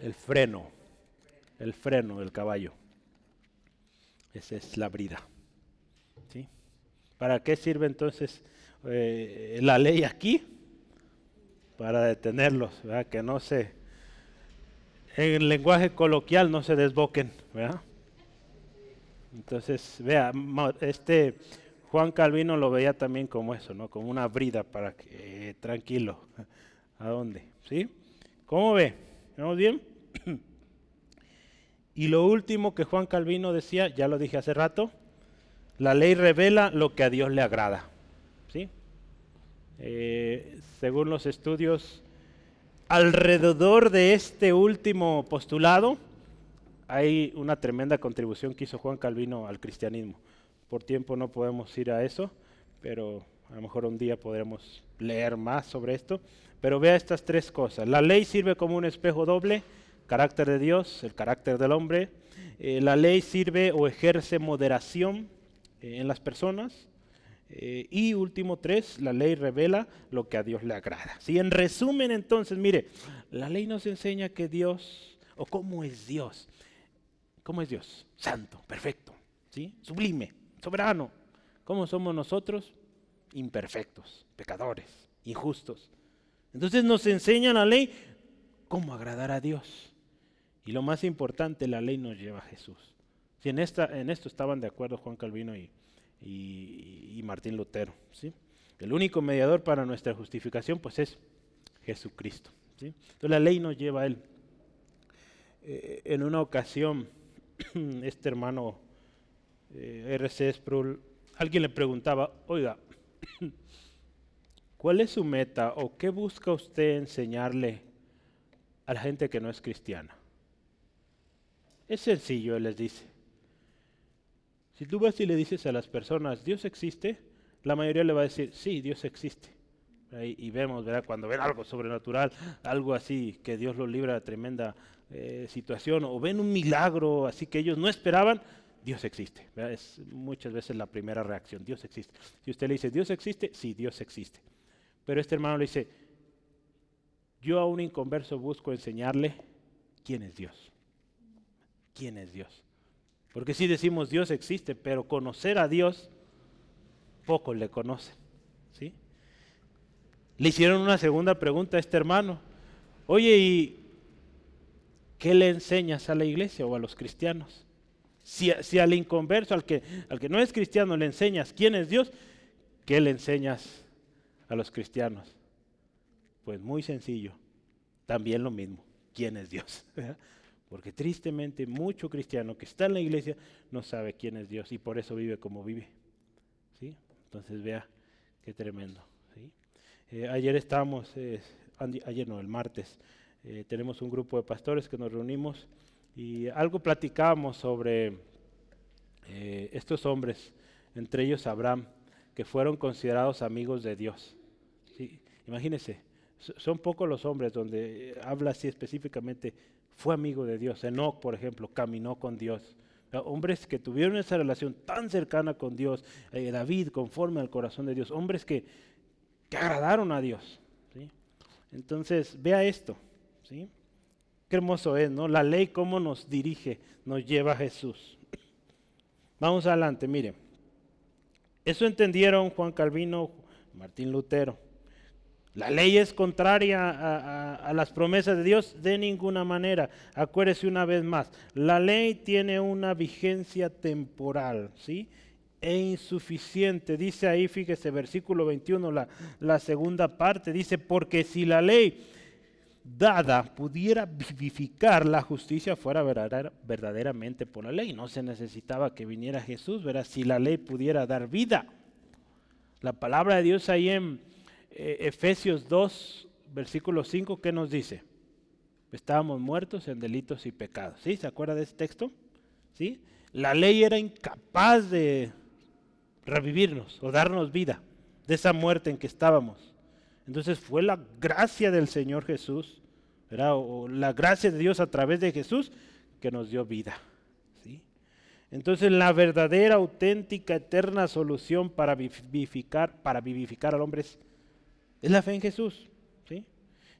El freno, el freno del caballo. Esa es la brida. ¿sí? ¿Para qué sirve entonces eh, la ley aquí? Para detenerlos, que no se, en el lenguaje coloquial no se desboquen. Entonces, vea, este Juan Calvino lo veía también como eso, ¿no? Como una brida para que, tranquilo, ¿a dónde? ¿Sí? ¿Cómo ve? ¿Vamos bien? y lo último que Juan Calvino decía, ya lo dije hace rato, la ley revela lo que a Dios le agrada. ¿Sí? Eh, según los estudios, alrededor de este último postulado hay una tremenda contribución que hizo Juan Calvino al cristianismo. Por tiempo no podemos ir a eso, pero a lo mejor un día podremos leer más sobre esto. Pero vea estas tres cosas. La ley sirve como un espejo doble, carácter de Dios, el carácter del hombre. Eh, la ley sirve o ejerce moderación eh, en las personas. Eh, y último tres, la ley revela lo que a Dios le agrada. Si en resumen entonces, mire, la ley nos enseña que Dios, o cómo es Dios, cómo es Dios, santo, perfecto, ¿sí? sublime, soberano. ¿Cómo somos nosotros? Imperfectos, pecadores, injustos. Entonces nos enseña la ley cómo agradar a Dios. Y lo más importante, la ley nos lleva a Jesús. Si en, esta, en esto estaban de acuerdo Juan Calvino y, Martín Lutero. ¿sí? El único mediador para nuestra justificación pues es Jesucristo. ¿sí? Entonces la ley nos lleva a Él. Eh, en una ocasión, este hermano eh, R.C. Sproul, alguien le preguntaba, oiga, ¿cuál es su meta o qué busca usted enseñarle a la gente que no es cristiana? Es sencillo, él les dice. Si tú vas y le dices a las personas, Dios existe, la mayoría le va a decir, sí, Dios existe. Y, vemos, ¿verdad? Cuando ven algo sobrenatural, algo así, que Dios los libra de tremenda eh, situación, o ven un milagro así que ellos no esperaban, Dios existe. Es muchas veces la primera reacción, Dios existe. Si usted le dice, Dios existe, sí, Dios existe. Pero este hermano le dice, yo a un inconverso busco enseñarle quién es Dios. ¿Quién es Dios? Porque si decimos Dios existe, pero conocer a Dios, pocos le conocen. ¿sí? Le hicieron una segunda pregunta a este hermano. Oye, ¿y qué le enseñas a la iglesia o a los cristianos? Si, al inconverso, al que, no es cristiano, le enseñas quién es Dios, ¿qué le enseñas a los cristianos? Pues muy sencillo, también lo mismo, quién es Dios. Porque tristemente mucho cristiano que está en la iglesia no sabe quién es Dios y por eso vive como vive. ¿sí? Entonces vea qué tremendo. Eh, ayer estábamos, eh, ayer no, el martes, eh, tenemos un grupo de pastores que nos reunimos y algo platicábamos sobre eh, estos hombres, entre ellos Abraham. que fueron considerados amigos de Dios. ¿Sí? Imagínense, son pocos los hombres donde habla así específicamente, fue amigo de Dios. Enoch, por ejemplo, caminó con Dios. Hombres que tuvieron esa relación tan cercana con Dios, eh, David conforme al corazón de Dios, hombres que, que agradaron a Dios. Entonces, vea esto. ¿sí? Qué hermoso es, ¿no? La ley cómo nos dirige, nos lleva a Jesús. Vamos adelante, mire. Eso entendieron Juan Calvino, Martín Lutero. La ley es contraria a, las promesas de Dios de ninguna manera. Acuérdese una vez más, la ley tiene una vigencia temporal, ¿sí? E insuficiente. Dice ahí, fíjese, versículo 21, la, la segunda parte, dice, porque si la ley dada pudiera vivificar la justicia fuera verdaderamente por la ley. No se necesitaba que viniera Jesús, ¿verdad? Si la ley pudiera dar vida. La palabra de Dios ahí en eh, Efesios 2, versículo 5, ¿qué nos dice? Estábamos muertos en delitos y pecados. ¿Sí? ¿Se acuerda de ese texto? ¿Sí? La ley era incapaz de revivirnos o darnos vida de esa muerte en que estábamos. Entonces fue la gracia del Señor Jesús, ¿verdad? o la gracia de Dios a través de Jesús que nos dio vida. ¿sí? Entonces la verdadera, auténtica, eterna solución para vivificar, para vivificar al hombre es es la fe en Jesús. ¿sí?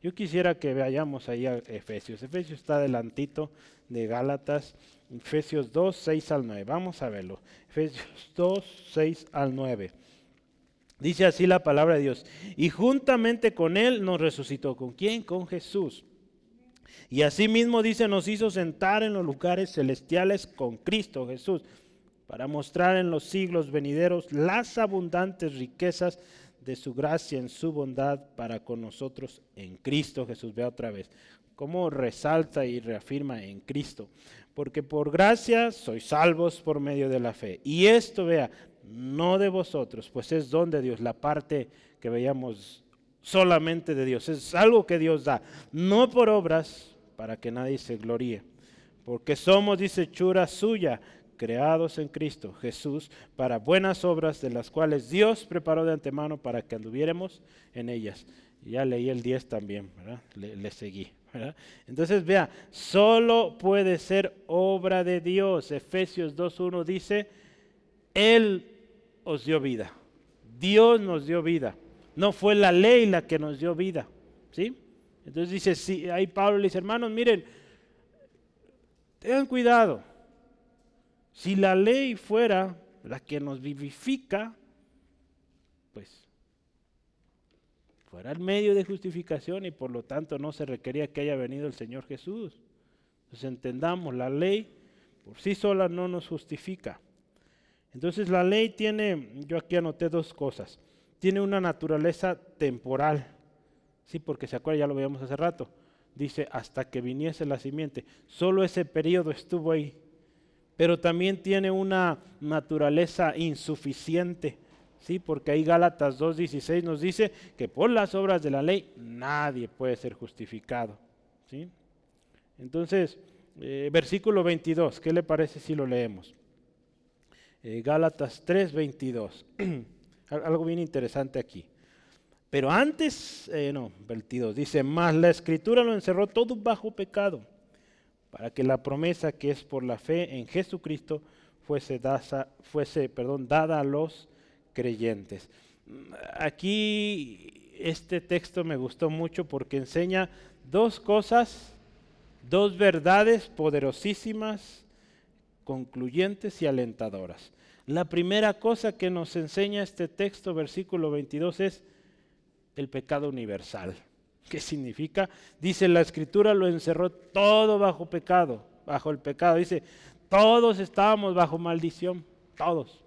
Yo quisiera que vayamos ahí a Efesios. Efesios está adelantito de Gálatas. Efesios 2, 6 al 9. Vamos a verlo. Efesios 2, 6 al 9. Dice así la palabra de Dios. Y juntamente con Él nos resucitó. ¿Con quién? Con Jesús. Y asimismo dice, nos hizo sentar en los lugares celestiales con Cristo Jesús, para mostrar en los siglos venideros las abundantes riquezas de su gracia en su bondad para con nosotros en Cristo Jesús. Vea otra vez cómo resalta y reafirma en Cristo. Porque por gracia sois salvos por medio de la fe. Y esto, vea, no de vosotros, pues es don de Dios, la parte que veíamos solamente de Dios. Es algo que Dios da, no por obras para que nadie se gloríe. Porque somos, dice Chura suya, creados en Cristo Jesús para buenas obras de las cuales Dios preparó de antemano para que anduviéramos en ellas. Ya leí el 10 también, ¿verdad? Le, seguí. Entonces vea, solo puede ser obra de Dios. Efesios 2.1 dice, Él os dio vida. Dios nos dio vida. No fue la ley la que nos dio vida. ¿Sí? Entonces dice, sí, ahí Pablo le dice, hermanos, miren, tengan cuidado. Si la ley fuera la que nos vivifica, pues fuera el medio de justificación y por lo tanto no se requería que haya venido el Señor Jesús. Entonces entendamos, la ley por sí sola no nos justifica. Entonces la ley tiene, yo aquí anoté dos cosas, tiene una naturaleza temporal, sí, porque se acuerda, ya lo veíamos hace rato, dice hasta que viniese la simiente, solo ese periodo estuvo ahí, pero también tiene una naturaleza insuficiente. ¿sí? Porque ahí Gálatas 2.16 nos dice que por las obras de la ley nadie puede ser justificado. ¿sí? Entonces, eh, versículo 22, ¿qué le parece si lo leemos? Eh, Gálatas 3.22, algo bien interesante aquí. Pero antes, eh, no, 22, dice, más la escritura lo encerró todo bajo pecado para que la promesa que es por la fe en Jesucristo fuese, dada, a los creyentes. Aquí este texto me gustó mucho porque enseña dos cosas, dos verdades poderosísimas, concluyentes y alentadoras. La primera cosa que nos enseña este texto, versículo 22, es el pecado universal. ¿Qué significa? Dice la escritura lo encerró todo bajo pecado, bajo el pecado. Dice, todos estábamos bajo maldición, todos,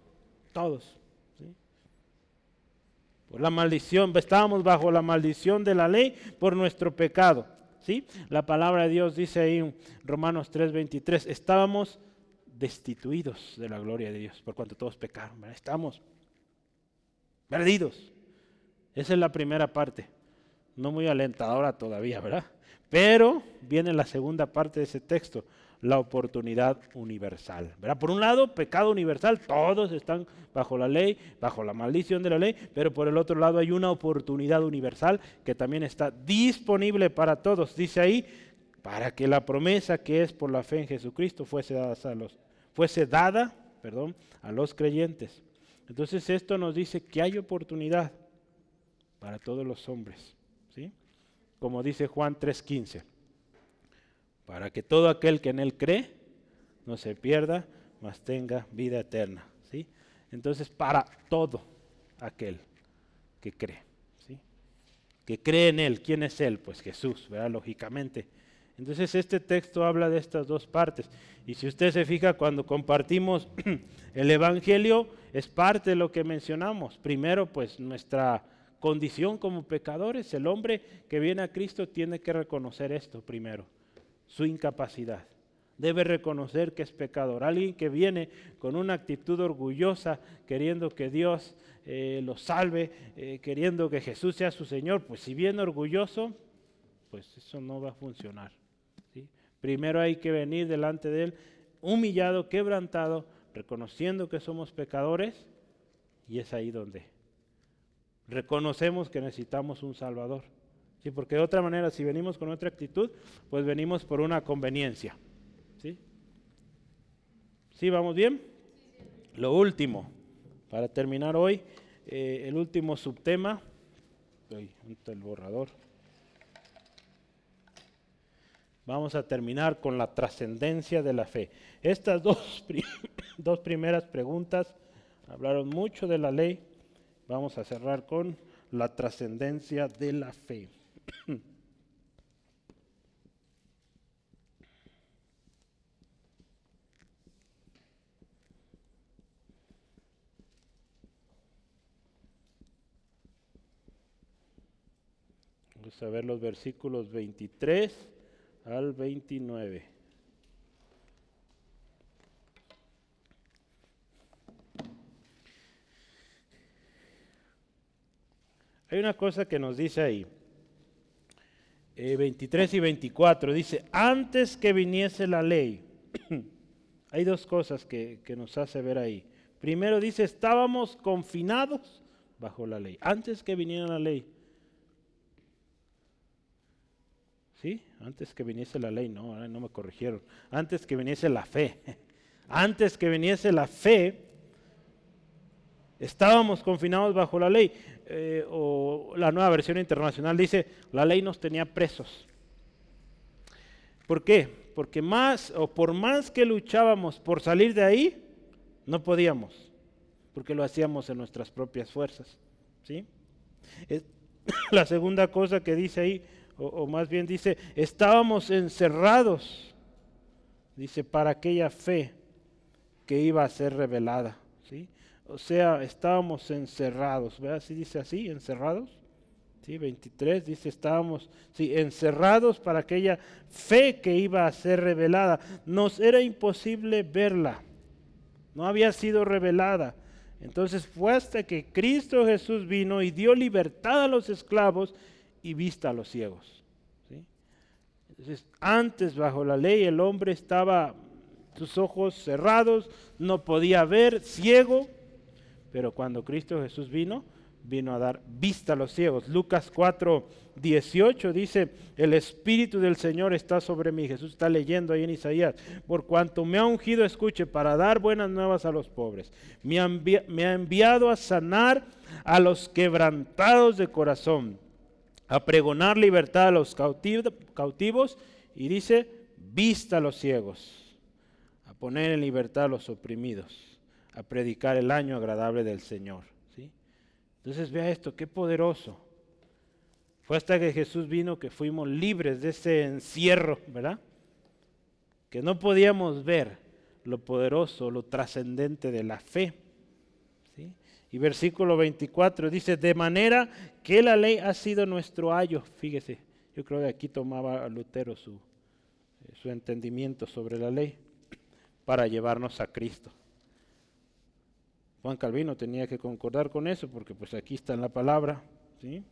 todos. Por la maldición, estábamos bajo la maldición de la ley por nuestro pecado. ¿sí? La palabra de Dios dice ahí en Romanos 3:23, estábamos destituidos de la gloria de Dios por cuanto todos pecaron. Estamos perdidos. Esa es la primera parte no muy alentadora todavía, ¿verdad? Pero viene la segunda parte de ese texto. la oportunidad universal. ¿verdad? Por un lado, pecado universal, todos están bajo la ley, bajo la maldición de la ley, pero por el otro lado hay una oportunidad universal que también está disponible para todos. Dice ahí, para que la promesa que es por la fe en Jesucristo fuese dada a los, fuese dada, perdón, a los creyentes. Entonces esto nos dice que hay oportunidad para todos los hombres, ¿sí? Como dice Juan 3:15 para que todo aquel que en Él cree no se pierda, mas tenga vida eterna. ¿sí? Entonces, para todo aquel que cree, ¿sí? que cree en Él, ¿quién es Él? Pues Jesús, ¿verdad? Lógicamente. Entonces, este texto habla de estas dos partes. Y si usted se fija, cuando compartimos el Evangelio, es parte de lo que mencionamos. Primero, pues nuestra condición como pecadores, el hombre que viene a Cristo tiene que reconocer esto primero su incapacidad. Debe reconocer que es pecador. Alguien que viene con una actitud orgullosa, queriendo que Dios eh, lo salve, eh, queriendo que Jesús sea su Señor, pues si viene orgulloso, pues eso no va a funcionar. Primero hay que venir delante de Él humillado, quebrantado, reconociendo que somos pecadores, y es ahí donde reconocemos que necesitamos un Salvador. ¿sí? Porque de otra manera, si venimos con otra actitud, pues venimos por una conveniencia. ¿Sí? ¿Sí vamos bien? Lo último, para terminar hoy, eh, el último subtema. el borrador? Vamos a terminar con la trascendencia de la fe. Estas dos, dos primeras preguntas hablaron mucho de la ley. Vamos a cerrar con la trascendencia de la fe. Vamos a ver los versículos 23 al 29. Hay una cosa que nos dice ahí. 23 eh, y 24, dice, antes que viniese la ley, hay dos cosas que, que nos hace ver ahí. Primero dice, estábamos confinados bajo la ley, antes que viniera la ley. ¿Sí? Antes que viniese la ley, no, no me corrigieron. Antes que viniese la fe. Antes que viniese la fe, estábamos confinados bajo la ley. Eh, o la nueva versión internacional dice, la ley nos tenía presos. ¿Por qué? Porque más o por más que luchábamos por salir de ahí, no podíamos, porque lo hacíamos en nuestras propias fuerzas. ¿sí? la segunda cosa que dice ahí, o, más bien dice, estábamos encerrados, dice, para aquella fe que iba a ser revelada. ¿sí? O sea, estábamos encerrados, ¿verdad? ¿Sí dice así, encerrados? Sí, 23 dice, estábamos sí, encerrados para aquella fe que iba a ser revelada. Nos era imposible verla, no había sido revelada. Entonces fue hasta que Cristo Jesús vino y dio libertad a los esclavos y vista a los ciegos. Entonces, antes bajo la ley el hombre estaba sus ojos cerrados, no podía ver, ciego, pero cuando Cristo Jesús vino, vino a dar vista a los ciegos. Lucas 4, 18 dice, el Espíritu del Señor está sobre mí. Jesús está leyendo ahí en Isaías. Por cuanto me ha ungido, escuche, para dar buenas nuevas a los pobres. Me ha, me ha enviado a sanar a los quebrantados de corazón, a pregonar libertad a los cautivos y dice, vista a los ciegos, a poner en libertad a los oprimidos a predicar el año agradable del Señor. ¿sí? Entonces vea esto, qué poderoso. Fue hasta que Jesús vino que fuimos libres de ese encierro, ¿verdad? Que no podíamos ver lo poderoso, lo trascendente de la fe. Y versículo 24 dice, de manera que la ley ha sido nuestro ayo. Fíjese, yo creo que aquí tomaba Lutero su, su entendimiento sobre la ley para llevarnos a Cristo. Juan Calvino tenía que concordar con eso porque pues aquí está en la palabra. ¿sí?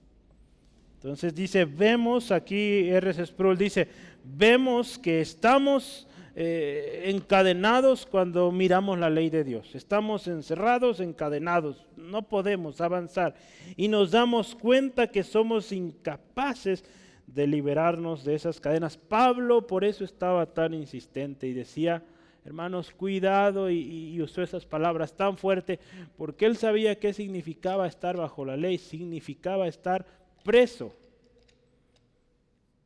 Entonces dice, vemos aquí, R.S. Sproul dice, vemos que estamos eh, encadenados cuando miramos la ley de Dios. Estamos encerrados, encadenados, no podemos avanzar. Y nos damos cuenta que somos incapaces de liberarnos de esas cadenas. Pablo por eso estaba tan insistente y decía, hermanos, cuidado, y, usó esas palabras tan fuerte, porque él sabía qué significaba estar bajo la ley, significaba estar preso,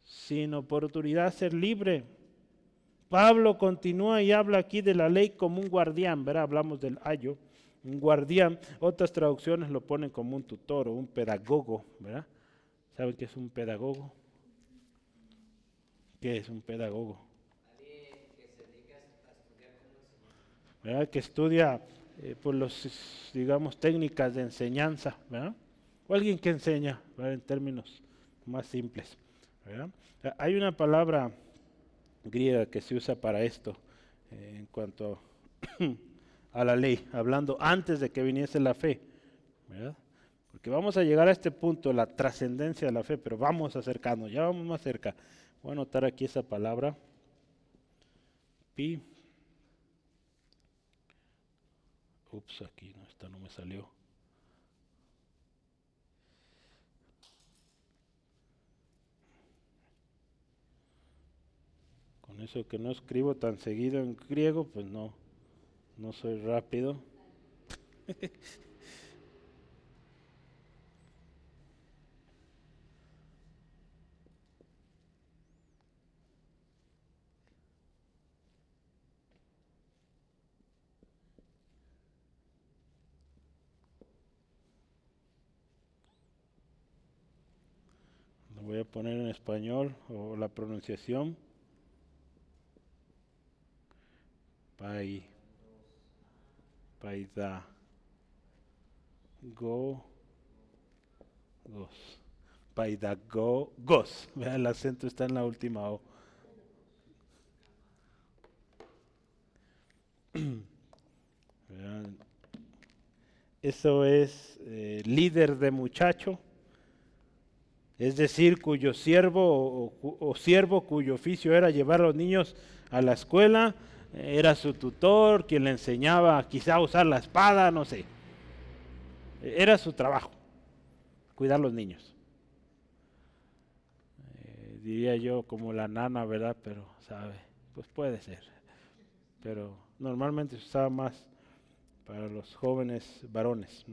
sin oportunidad ser libre. Pablo continúa y habla aquí de la ley como un guardián, ¿verdad? Hablamos del ayo, un guardián. Otras traducciones lo ponen como un tutor o un pedagogo, ¿verdad? ¿Saben qué es un pedagogo? ¿Qué es un pedagogo? ¿verdad? que estudia eh, por los, digamos, técnicas de enseñanza, ¿verdad? o alguien que enseña en términos más simples. ¿verdad? Hay una palabra griega que se usa para esto eh, en cuanto a la ley, hablando antes de que viniese la fe. ¿verdad? Porque vamos a llegar a este punto, la trascendencia de la fe, pero vamos acercando, ya vamos más cerca. Voy a anotar aquí esa palabra. Pi Ups, aquí no, esta no me salió. Con eso que no escribo tan seguido en griego, pues no, no soy rápido. voy a poner en español o la pronunciación. Pai, paida, go, gos. Paidago, gos. Vean, el acento está en la última O. Eso es eh, líder de muchacho es decir, cuyo siervo o, siervo cuyo oficio era llevar a los niños a la escuela, era su tutor, quien le enseñaba quizá a usar la espada, no sé. Era su trabajo, cuidar a los niños. Eh, diría yo como la nana, ¿verdad? Pero, ¿sabe? Pues puede ser. Pero normalmente se usaba más para los jóvenes varones.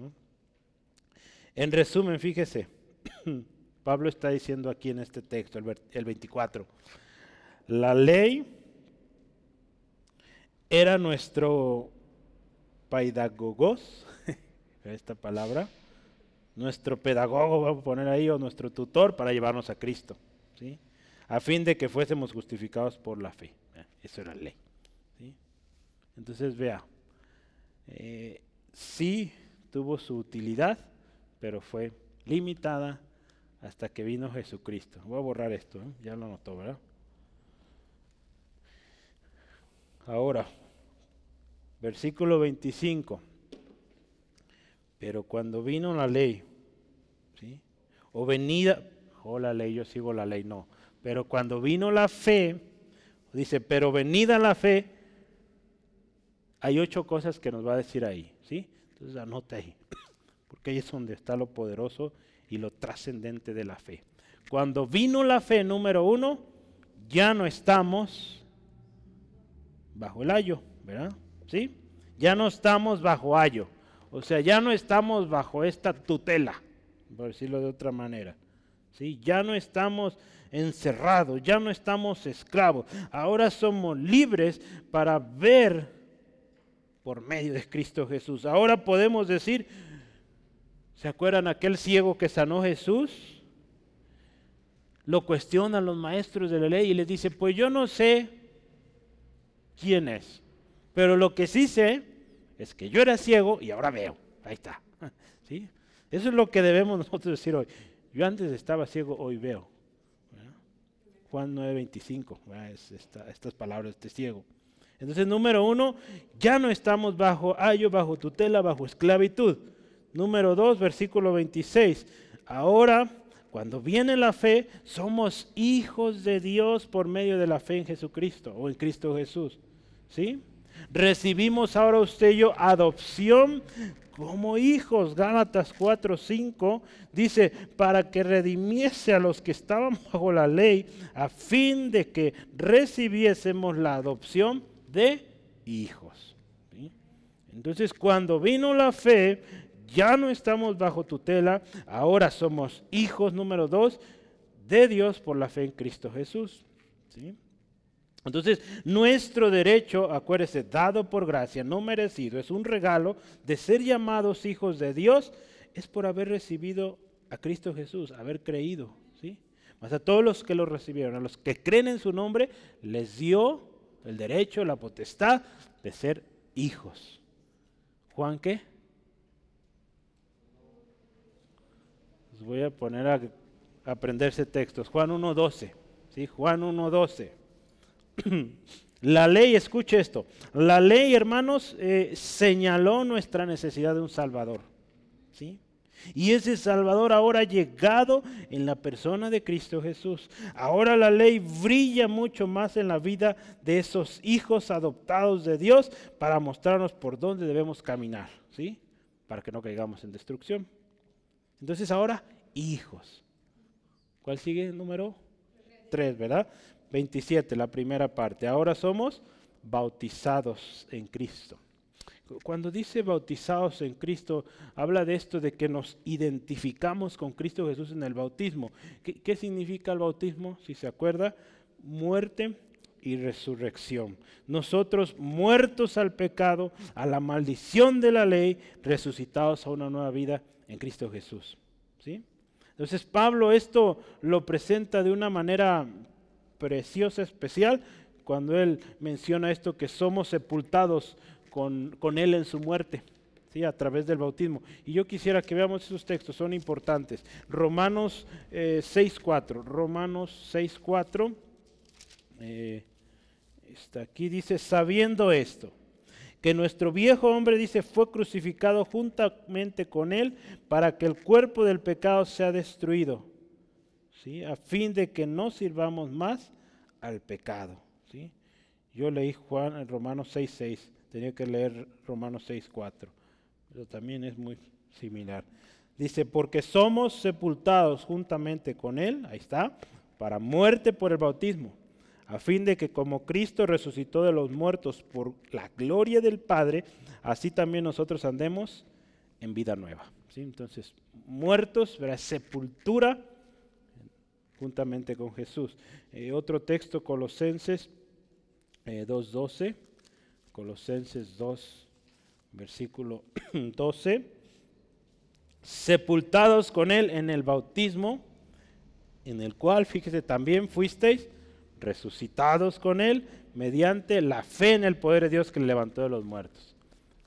En resumen, fíjese. Pablo está diciendo aquí en este texto, el, 24, la ley era nuestro paidagogos, esta palabra, nuestro pedagogo, vamos a poner ahí, o nuestro tutor para llevarnos a Cristo, ¿sí? a fin de que fuésemos justificados por la fe. Eh, eso era ley. Entonces, vea, eh, sí tuvo su utilidad, pero fue limitada hasta que vino Jesucristo. Voy a borrar esto, ¿eh? ya lo notó, ¿verdad? Ahora, versículo 25. Pero cuando vino la ley, ¿sí? o venida, o oh, la ley, yo sigo la ley, no. Pero cuando vino la fe, dice, pero venida la fe, hay ocho cosas que nos va a decir ahí, ¿sí? Entonces anote ahí, porque ahí es donde está lo poderoso y lo trascendente de la fe. Cuando vino la fe número uno, ya no estamos bajo el ayo, ¿verdad? ¿Sí? Ya no estamos bajo ayo. O sea, ya no estamos bajo esta tutela, por decirlo de otra manera. ¿Sí? Ya no estamos encerrados, ya no estamos esclavos. Ahora somos libres para ver por medio de Cristo Jesús. Ahora podemos decir, ¿Se acuerdan aquel ciego que sanó Jesús? Lo cuestionan los maestros de la ley y les dice, pues yo no sé quién es, pero lo que sí sé es que yo era ciego y ahora veo. Ahí está. ¿Sí? Eso es lo que debemos nosotros decir hoy. Yo antes estaba ciego, hoy veo. Juan 9:25, es estas palabras este ciego. Entonces, número uno, ya no estamos bajo ayo, bajo tutela, bajo esclavitud. Número 2, versículo 26. Ahora cuando viene la fe, somos hijos de Dios por medio de la fe en Jesucristo o en Cristo Jesús. ¿Sí? Recibimos ahora usted y yo adopción como hijos. Gálatas 4, 5 dice, para que redimiese a los que estaban bajo la ley, a fin de que recibiésemos la adopción de hijos. Entonces, cuando vino la fe, ya no estamos bajo tutela, ahora somos hijos número dos de Dios por la fe en Cristo Jesús. ¿sí? Entonces, nuestro derecho, acuérdese, dado por gracia, no merecido, es un regalo de ser llamados hijos de Dios, es por haber recibido a Cristo Jesús, haber creído. ¿sí? Más a todos los que lo recibieron, a los que creen en su nombre, les dio el derecho, la potestad de ser hijos. Juan, ¿qué? Les voy a poner a, aprenderse textos. Juan 1.12. ¿sí? Juan 1.12. La ley, escuche esto, la ley, hermanos, eh, señaló nuestra necesidad de un Salvador. ¿sí? Y ese Salvador ahora ha llegado en la persona de Cristo Jesús. Ahora la ley brilla mucho más en la vida de esos hijos adoptados de Dios para mostrarnos por dónde debemos caminar, ¿sí? Para que no caigamos en destrucción. Entonces ahora, hijos. ¿Cuál sigue el número? Tres, ¿verdad? 27, la primera parte. Ahora somos bautizados en Cristo. Cuando dice bautizados en Cristo, habla de esto de que nos identificamos con Cristo Jesús en el bautismo. ¿Qué, significa el bautismo? Si se acuerda, muerte y resurrección. Nosotros muertos al pecado, a la maldición de la ley, resucitados a una nueva vida en Cristo Jesús. ¿Sí? Entonces Pablo esto lo presenta de una manera preciosa, especial, cuando él menciona esto que somos sepultados con, Él en su muerte. ¿sí? a través del bautismo. Y yo quisiera que veamos esos textos, son importantes. Romanos 6.4, eh, Romanos 6.4, eh, está aquí, dice, sabiendo esto, que nuestro viejo hombre, dice, fue crucificado juntamente con él para que el cuerpo del pecado sea destruido, ¿sí? a fin de que no sirvamos más al pecado. ¿sí? Yo leí Juan en Romanos 6.6, tenía que leer Romanos 6.4, pero también es muy similar. Dice, porque somos sepultados juntamente con Él, ahí está, para muerte por el bautismo, a fin de que como Cristo resucitó de los muertos por la gloria del Padre, así también nosotros andemos en vida nueva. ¿sí? Entonces, muertos, ¿verdad? sepultura juntamente con Jesús. Eh, otro texto, Colosenses 2.12, eh, Colosenses 2, versículo 12, sepultados con Él en el bautismo, en el cual, fíjese, también fuisteis resucitados con Él mediante la fe en el poder de Dios que le levantó de los muertos.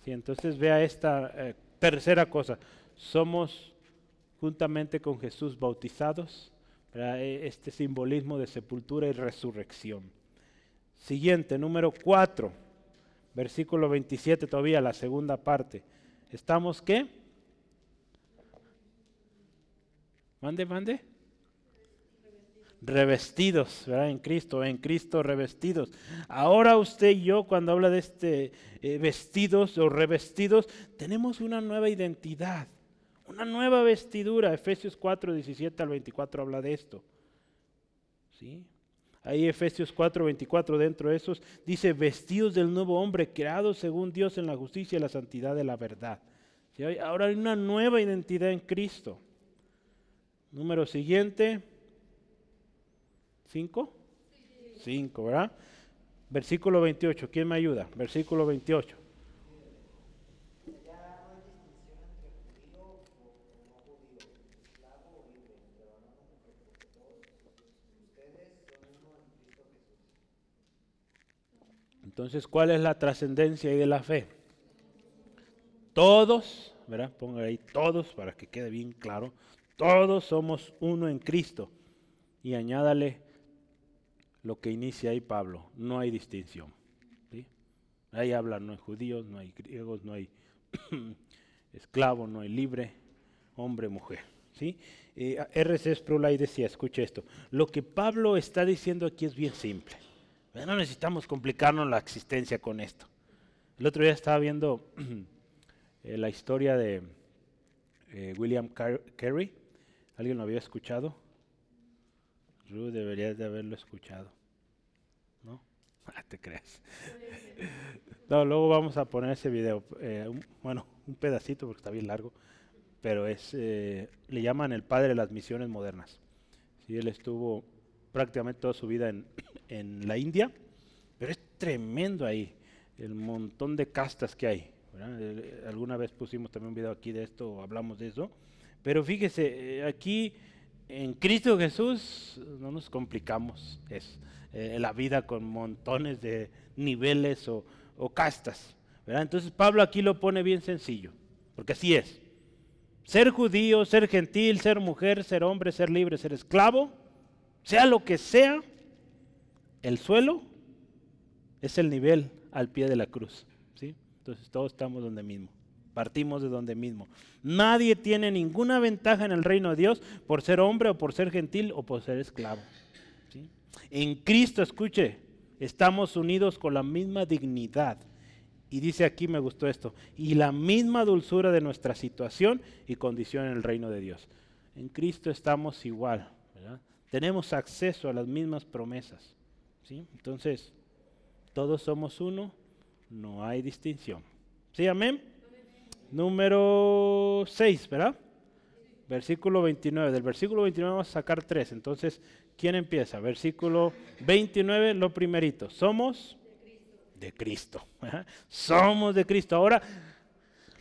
Sí, entonces vea esta eh, tercera cosa, somos juntamente con Jesús bautizados, e, este simbolismo de sepultura y resurrección. Siguiente, número 4, versículo 27 todavía, la segunda parte. ¿Estamos qué? Mande, mande. Revestidos, ¿verdad? En Cristo, en Cristo revestidos. Ahora usted y yo, cuando habla de este eh, vestidos o revestidos, tenemos una nueva identidad, una nueva vestidura. Efesios 4, 17 al 24 habla de esto. ¿Sí? Ahí Efesios 4, 24, dentro de esos, dice, vestidos del nuevo hombre, creados según Dios en la justicia y la santidad de la verdad. Ahora hay una nueva identidad en Cristo. Número siguiente. ¿Cinco? Cinco, ¿verdad? Versículo 28. ¿Quién me ayuda? Versículo 28. Entonces, ¿cuál es la trascendencia de la fe? Todos, ¿verdad? Ponga ahí todos para que quede bien claro. Todos somos uno en Cristo. Y añádale lo que inicia ahí Pablo. No hay distinción. Ahí habla, no hay judíos, no hay griegos, no hay esclavo, no hay libre, hombre, mujer. ¿sí? Eh, R.C. Sproul decía, escuche esto, lo que Pablo está diciendo aquí es bien simple. No necesitamos complicarnos la existencia con esto. El otro día estaba viendo eh, la historia de eh, William Carey. ¿Alguien lo había escuchado? Ruth debería de haberlo escuchado. ¿No? Ah, te creas. no, luego vamos a poner ese video. Eh, bueno, un pedacito porque está bien largo. Pero es, le llaman el padre de las misiones modernas. Sí, él estuvo prácticamente toda su vida en, en la India, pero es tremendo ahí el montón de castas que hay. Alguna vez pusimos también un video aquí de esto, hablamos de eso. Pero fíjese, eh, aquí en Cristo Jesús no nos complicamos es, eh, la vida con montones de niveles o, castas. Entonces Pablo aquí lo pone bien sencillo, porque así es. Ser judío, ser gentil, ser mujer, ser hombre, ser libre, ser esclavo, sea lo que sea, el suelo es el nivel al pie de la cruz. ¿sí? Entonces todos estamos donde mismo. Partimos de donde mismo. Nadie tiene ninguna ventaja en el reino de Dios por ser hombre o por ser gentil o por ser esclavo. ¿sí? En Cristo, escuche, estamos unidos con la misma dignidad. Y dice aquí, me gustó esto, y la misma dulzura de nuestra situación y condición en el reino de Dios. En Cristo estamos igual. Tenemos acceso a las mismas promesas. ¿sí? Entonces, todos somos uno, no hay distinción. ¿Sí, amén? Número 6, ¿verdad? Versículo 29. Del versículo 29 vamos a sacar tres. Entonces, ¿quién empieza? Versículo 29, lo primerito. Somos de Cristo. Somos de Cristo. Ahora,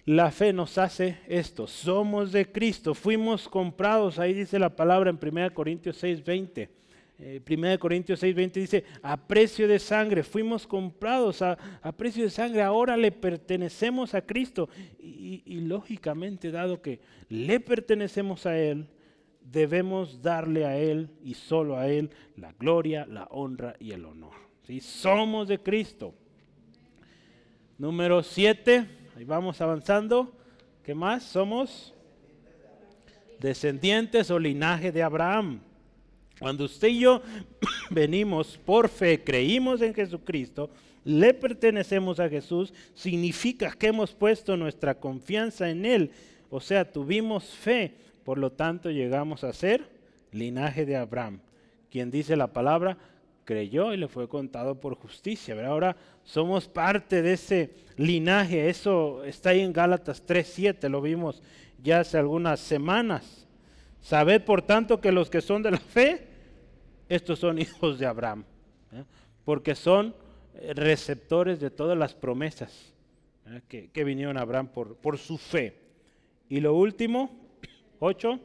la fe nos hace esto. Somos de Cristo. Fuimos comprados. Ahí dice la palabra en 1 Corintios 6, 20 eh, 1 Corintios 6:20 dice, a precio de sangre, fuimos comprados a, precio de sangre, ahora le pertenecemos a Cristo. Y, y, lógicamente, dado que le pertenecemos a Él, debemos darle a Él y solo a Él la gloria, la honra y el honor. ¿sí? Somos de Cristo. Número 7, ahí vamos avanzando. ¿Qué más? Somos descendientes o linaje de Abraham. Cuando usted y yo venimos por fe, creímos en Jesucristo, le pertenecemos a Jesús, significa que hemos puesto nuestra confianza en Él. O sea, tuvimos fe, por lo tanto llegamos a ser linaje de Abraham. Quien dice la palabra, creyó y le fue contado por justicia. Ahora somos parte de ese linaje. Eso está ahí en Gálatas 3.7, lo vimos ya hace algunas semanas. Sabed por tanto que los que son de la fe, estos son hijos de Abraham, ¿eh? porque son eh, receptores de todas las promesas ¿eh? que, vinieron a Abraham por, por su fe. Y lo último, ocho,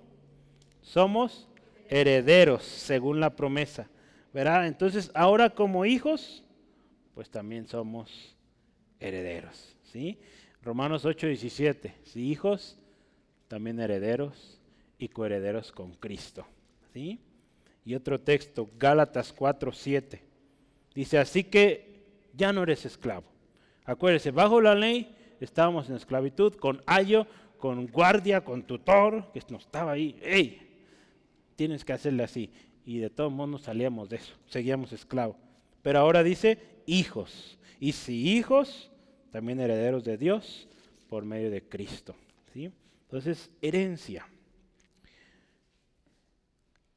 somos herederos según la promesa. Entonces, ahora como hijos, pues también somos herederos. ¿sí? Romanos 8, 17. Si hijos, también herederos y coherederos con Cristo. ¿sí? Y otro texto, Gálatas 4, 7. Dice, así que ya no eres esclavo. Acuérdese, bajo la ley estábamos en esclavitud, con ayo, con guardia, con tutor, que no estaba ahí. ¡Ey! Tienes que hacerle así. Y de todos modos salíamos de eso, seguíamos esclavos. Pero ahora dice hijos. Y si hijos, también herederos de Dios por medio de Cristo. ¿sí? Entonces, herencia.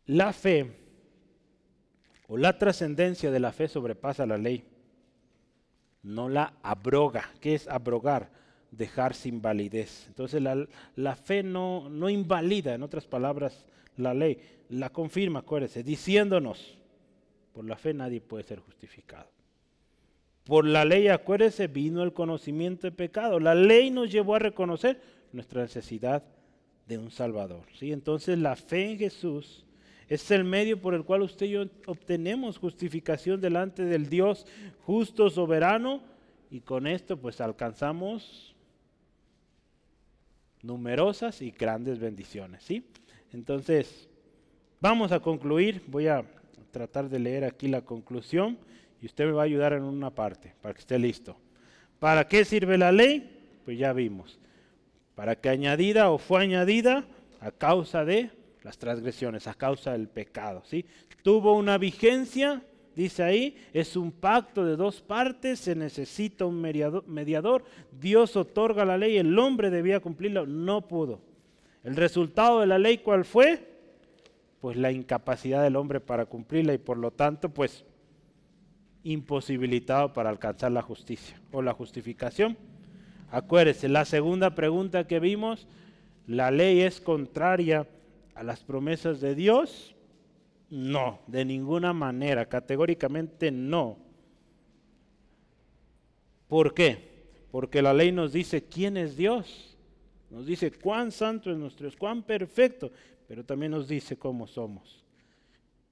La fe o la trascendencia de la fe sobrepasa la ley, no la abroga. ¿Qué es abrogar? Dejar sin validez. Entonces la, fe no, no invalida, en otras palabras, la ley, la confirma, acuérdese, diciéndonos, por la fe nadie puede ser justificado. Por la ley, acuérdese, vino el conocimiento de pecado. La ley nos llevó a reconocer nuestra necesidad de un Salvador. ¿sí? Entonces la fe en Jesús es el medio por el cual usted y yo obtenemos justificación delante del Dios justo, soberano, y con esto pues alcanzamos numerosas y grandes bendiciones, ¿sí? Entonces, vamos a concluir, voy a tratar de leer aquí la conclusión y usted me va a ayudar en una parte para que esté listo. ¿Para qué sirve la ley? Pues ya vimos. Para que añadida o fue añadida a causa de las transgresiones, a causa del pecado. ¿sí? Tuvo una vigencia, dice ahí, es un pacto de dos partes, se necesita un mediador, Dios otorga la ley, el hombre debía cumplirla, no pudo. El resultado de la ley, ¿cuál fue? Pues la incapacidad del hombre para cumplirla y por lo tanto, pues imposibilitado para alcanzar la justicia o la justificación. Acuérdese, la segunda pregunta que vimos, ¿la ley es contraria a las promesas de Dios? No, de ninguna manera, categóricamente no. ¿Por qué? Porque la ley nos dice quién es Dios. Nos dice cuán santo es nuestro Dios, cuán perfecto, pero también nos dice cómo somos.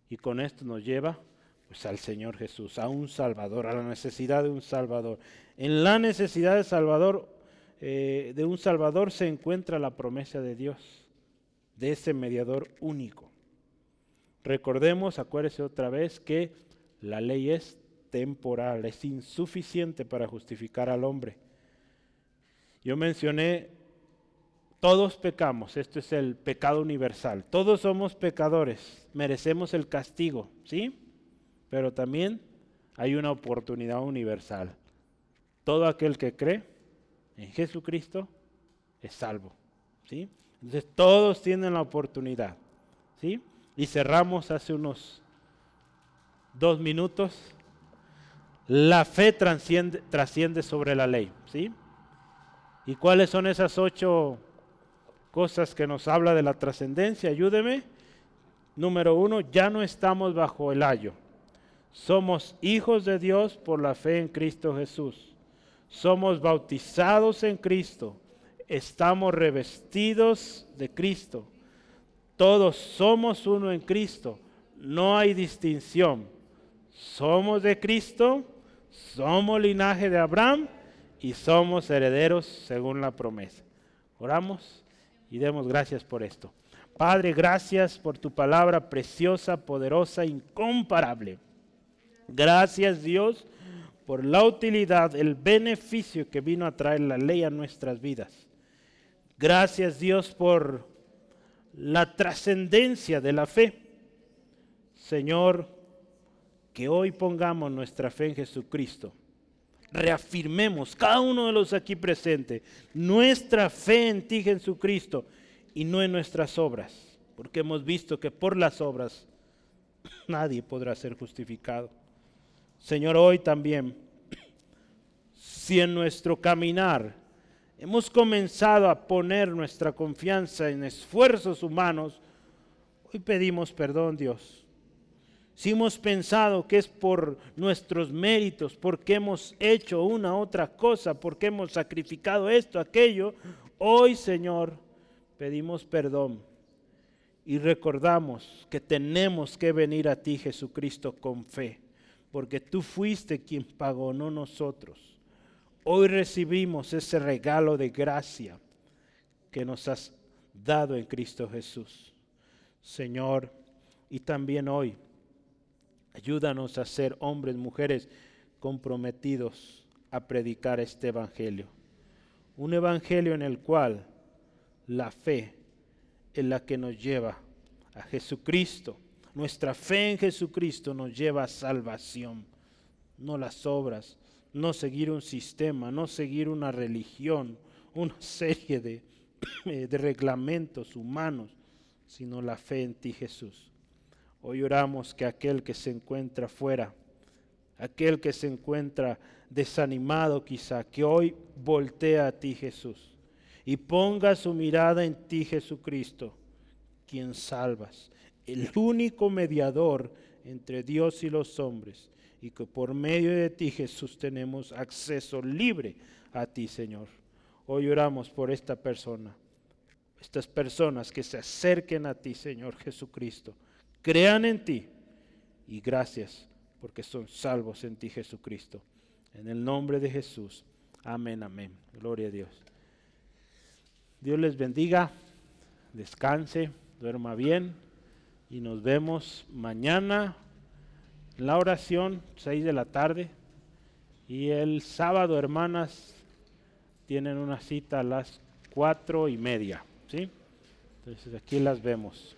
Y con esto nos lleva pues al Señor Jesús, a un Salvador, a la necesidad de un Salvador. En la necesidad de Salvador, eh, de un Salvador se encuentra la promesa de Dios, de ese mediador único. Recordemos, acuérdese otra vez, que la ley es temporal, es insuficiente para justificar al hombre. Yo mencioné, todos pecamos, esto es el pecado universal, todos somos pecadores, merecemos el castigo, ¿sí? pero también hay una oportunidad universal. Todo aquel que cree en Jesucristo es salvo. ¿sí? Entonces todos tienen la oportunidad. ¿sí? Y cerramos hace unos dos minutos. La fe trasciende, trasciende sobre la ley. ¿sí? ¿Y cuáles son esas ocho cosas que nos habla de la trascendencia? Ayúdeme. Número uno, ya no estamos bajo el ayo. Somos hijos de Dios por la fe en Cristo Jesús. Somos bautizados en Cristo. Estamos revestidos de Cristo. Todos somos uno en Cristo. No hay distinción. Somos de Cristo, somos linaje de Abraham y somos herederos según la promesa. Oramos y demos gracias por esto. Padre, gracias por tu palabra preciosa, poderosa, incomparable. Gracias Dios por la utilidad, el beneficio que vino a traer la ley a nuestras vidas. Gracias Dios por la trascendencia de la fe. Señor, que hoy pongamos nuestra fe en Jesucristo. Reafirmemos, cada uno de los aquí presentes, nuestra fe en ti, Jesucristo, y no en nuestras obras, porque hemos visto que por las obras nadie podrá ser justificado. Señor, hoy también, si en nuestro caminar hemos comenzado a poner nuestra confianza en esfuerzos humanos, hoy pedimos perdón, Dios. Si hemos pensado que es por nuestros méritos, porque hemos hecho una otra cosa, porque hemos sacrificado esto, aquello, hoy, Señor, pedimos perdón y recordamos que tenemos que venir a ti, Jesucristo, con fe porque tú fuiste quien pagó, no nosotros. Hoy recibimos ese regalo de gracia que nos has dado en Cristo Jesús. Señor, y también hoy, ayúdanos a ser hombres, mujeres comprometidos a predicar este Evangelio. Un Evangelio en el cual la fe es la que nos lleva a Jesucristo nuestra fe en Jesucristo nos lleva a salvación, no las obras, no seguir un sistema, no seguir una religión, una serie de, de reglamentos humanos, sino la fe en ti Jesús. Hoy oramos que aquel que se encuentra fuera, aquel que se encuentra desanimado quizá, que hoy voltea a ti Jesús y ponga su mirada en ti Jesucristo, quien salvas, el único mediador entre Dios y los hombres, y que por medio de ti, Jesús, tenemos acceso libre a ti, Señor. Hoy oramos por esta persona, estas personas que se acerquen a ti, Señor Jesucristo, crean en ti, y gracias porque son salvos en ti, Jesucristo. En el nombre de Jesús. Amén, amén. Gloria a Dios. Dios les bendiga, descanse, duerma bien y nos vemos mañana la oración, 6 de la tarde. Y el sábado, hermanas, tienen una cita a las cuatro y media. ¿sí? Entonces aquí las vemos.